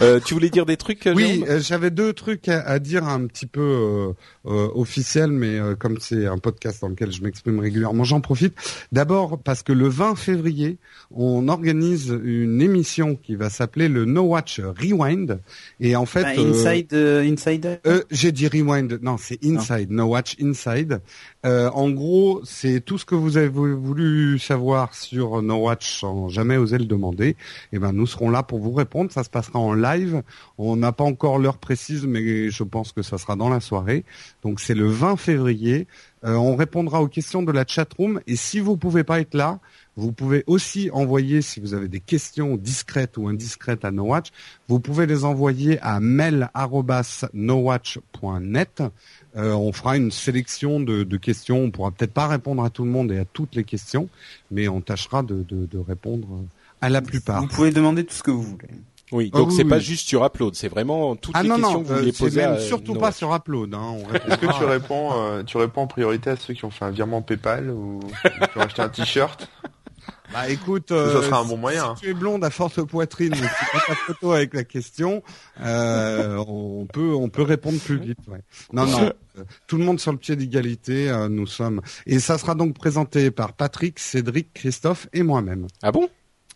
Euh, tu voulais dire des trucs euh, Oui, euh, j'avais deux trucs à, à dire un petit peu euh, officiels, mais euh, comme c'est un podcast dans lequel je m'exprime régulièrement, j'en profite. D'abord parce que le 20 février, on organise une émission qui va s'appeler le No Watch Rewind, et en fait, Bah, euh, inside, inside. euh, j'ai dit rewind. Non, c'est inside. No watch inside. Euh, en gros, c'est tout ce que vous avez vou- voulu savoir sur No Watch sans jamais oser le demander. Et ben, nous serons là pour vous répondre. Ça se passera en live. On n'a pas encore l'heure précise, mais je pense que ça sera dans la soirée. Donc, c'est le 20 février. Euh, on répondra aux questions de la chatroom. Et si vous pouvez pas être là, vous pouvez aussi envoyer, si vous avez des questions discrètes ou indiscrètes à No Watch, vous pouvez les envoyer à mail@nowatch.net. Euh, on fera une sélection de, de questions. On pourra peut-être pas répondre à tout le monde et à toutes les questions, mais on tâchera de, de, de répondre à la plupart. Vous pouvez demander tout ce que vous voulez. Oui, Ah donc oui, c'est pas oui. juste sur Upload, c'est vraiment toutes Ah les non questions non, que vous euh, voulez poser même à surtout No pas sur Upload. Hein. Est-ce que tu réponds, euh, tu réponds en priorité à ceux qui ont fait un virement PayPal ou qui ont acheté un t-shirt? Bah écoute, Ça euh, sera un bon moyen, hein. Si tu es blonde à forte poitrine, et que tu prends ta photo avec la question, euh, on peut on peut répondre plus vite. Ouais. Non non, euh, tout le monde sur le pied d'égalité, euh, nous sommes. Et ça sera donc présenté par Patrick, Cédric, Christophe et moi-même. Ah bon?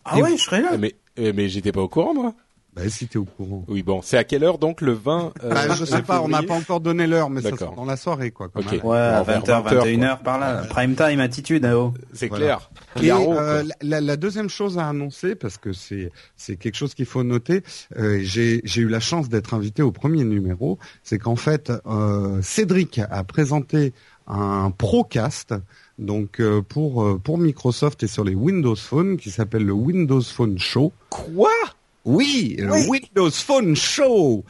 Ah Et ouais, je serais là. Ah, Mais euh, mais j'étais pas au courant moi. Bah si t'es au courant. Oui bon, c'est à quelle heure donc le 20 euh, Bah, je sais pas, on n'a pas encore donné l'heure, mais ça sera dans la soirée quoi. Quand Ok. même. Ouais, à Bon, vers 20h, 20h, 21h par là. Prime time, attitude, hein. C'est Voilà. clair. Et euh, la, la deuxième chose à annoncer, parce que c'est c'est quelque chose qu'il faut noter, euh, j'ai j'ai eu la chance d'être invité au premier numéro, c'est qu'en fait euh, Cédric a présenté un Procast donc euh, pour euh, pour Microsoft et sur les Windows Phone qui s'appelle le Windows Phone Show. Quoi? Oui, le Windows Phone Show.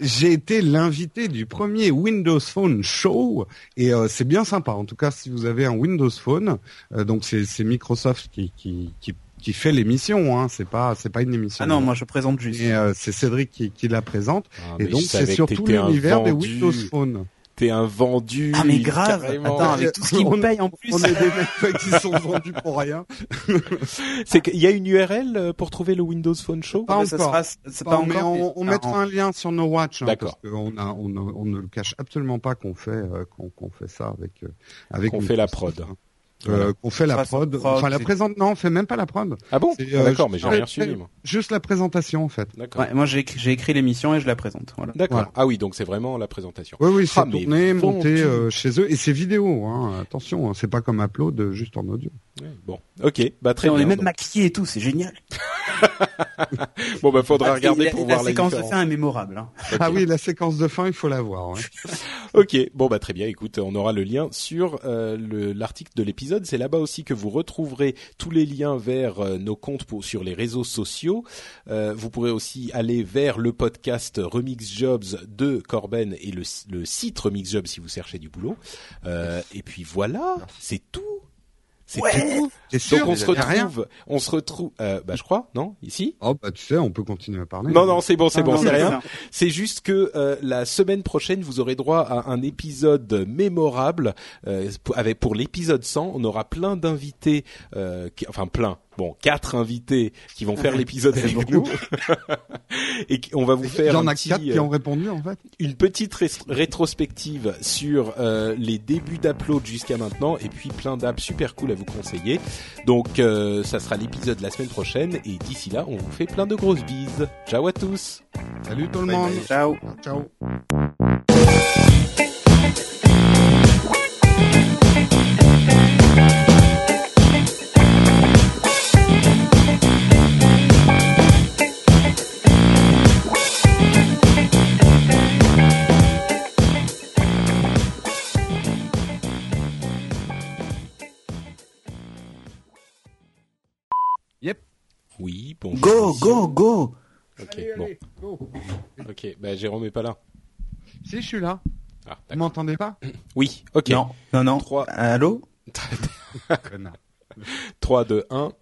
J'ai été l'invité du premier Windows Phone Show et euh, c'est bien sympa. En tout cas, si vous avez un Windows Phone, euh, donc c'est c'est Microsoft qui qui qui, qui fait l'émission. Hein, c'est pas c'est pas une émission. Ah non, moi je présente juste. Et euh, c'est Cédric qui, qui la présente. Ah, et donc c'est surtout l'univers des. Windows Phone. T'es un vendu. Ah mais grave. carrément. Attends, avec tout ce qu'ils On- me payent en plus. On est des mecs qui sont vendus pour rien. C'est qu'il y a une URL euh, pour trouver le Windows Phone Show? Pas Mais ça encore. sera- c'est Pas, pas mais encore? on, on mais- mettra ah, un lien sur nos watch. Hein, D'accord. Parce qu'on a, on, on ne le cache absolument pas qu'on fait, euh, qu'on qu'on fait ça avec, euh, avec. Qu'on fait la prod. hein. Euh, qu'on fait la prod. prod, Enfin, la présente, non, on fait même pas la prod. Ah bon Ah, euh, D'accord, mais j'ai rien suivi moi. Juste la présentation, en fait. D'accord. Ouais, moi j'ai écrit, j'ai écrit l'émission et je la présente. Voilà. D'accord. Voilà. Ah oui, donc c'est vraiment la présentation. Oui, oui, c'est Ah, tourné, monté euh, chez eux, et c'est vidéo. Hein. Attention, hein, c'est pas comme Upload, juste en audio. Bon, ok, bah très Et on bien. est même donc. maquillés et tout, c'est génial. Bon, bah faudra Ah, regarder pour la, voir la la séquence de fin est mémorable. Hein. Ah oui, la séquence de fin, il faut la voir. ouais. Ok, bon bah très bien. Écoute, on aura le lien sur euh, le- l'article de l'épisode. C'est là-bas aussi que vous retrouverez tous les liens vers euh, nos comptes pour, sur les réseaux sociaux. Euh, vous pourrez aussi aller vers le podcast Remix Jobs de Corben et le, le site Remix Jobs si vous cherchez du boulot. Euh, et puis voilà, c'est tout. C'est tout. T'es Donc sûr on se retrouve, on se retrouve. Euh, bah je crois, non? Ici? Oh bah tu sais, on peut continuer à parler. Non, non, c'est bon, c'est Ah, bon, c'est rien. C'est juste que euh, la semaine prochaine, vous aurez droit à un épisode mémorable. Euh, pour- avec pour l'épisode 100, on aura plein d'invités, euh, qui- enfin plein. Bon, quatre invités qui vont faire l'épisode avec beaucoup. nous, et on va vous Il faire y en a petit, quatre qui euh, ont répondu en fait. une petite ré- rétrospective sur euh, les débuts d'Upload jusqu'à maintenant, et puis plein d'apps super cool à vous conseiller. Donc, euh, ça sera l'épisode de la semaine prochaine, et d'ici là, on vous fait plein de grosses bises. Ciao à tous. Salut tout le Bye monde. bye. Ciao. Ciao. Oui, bon. Go, go, go. Ok, bon. Ok, bah Jérôme est pas là. Si je suis là. Ah, Vous m'entendez pas? Oui, ok. Non, non, non. Trois. Allô? Connard. 3, 2, 1.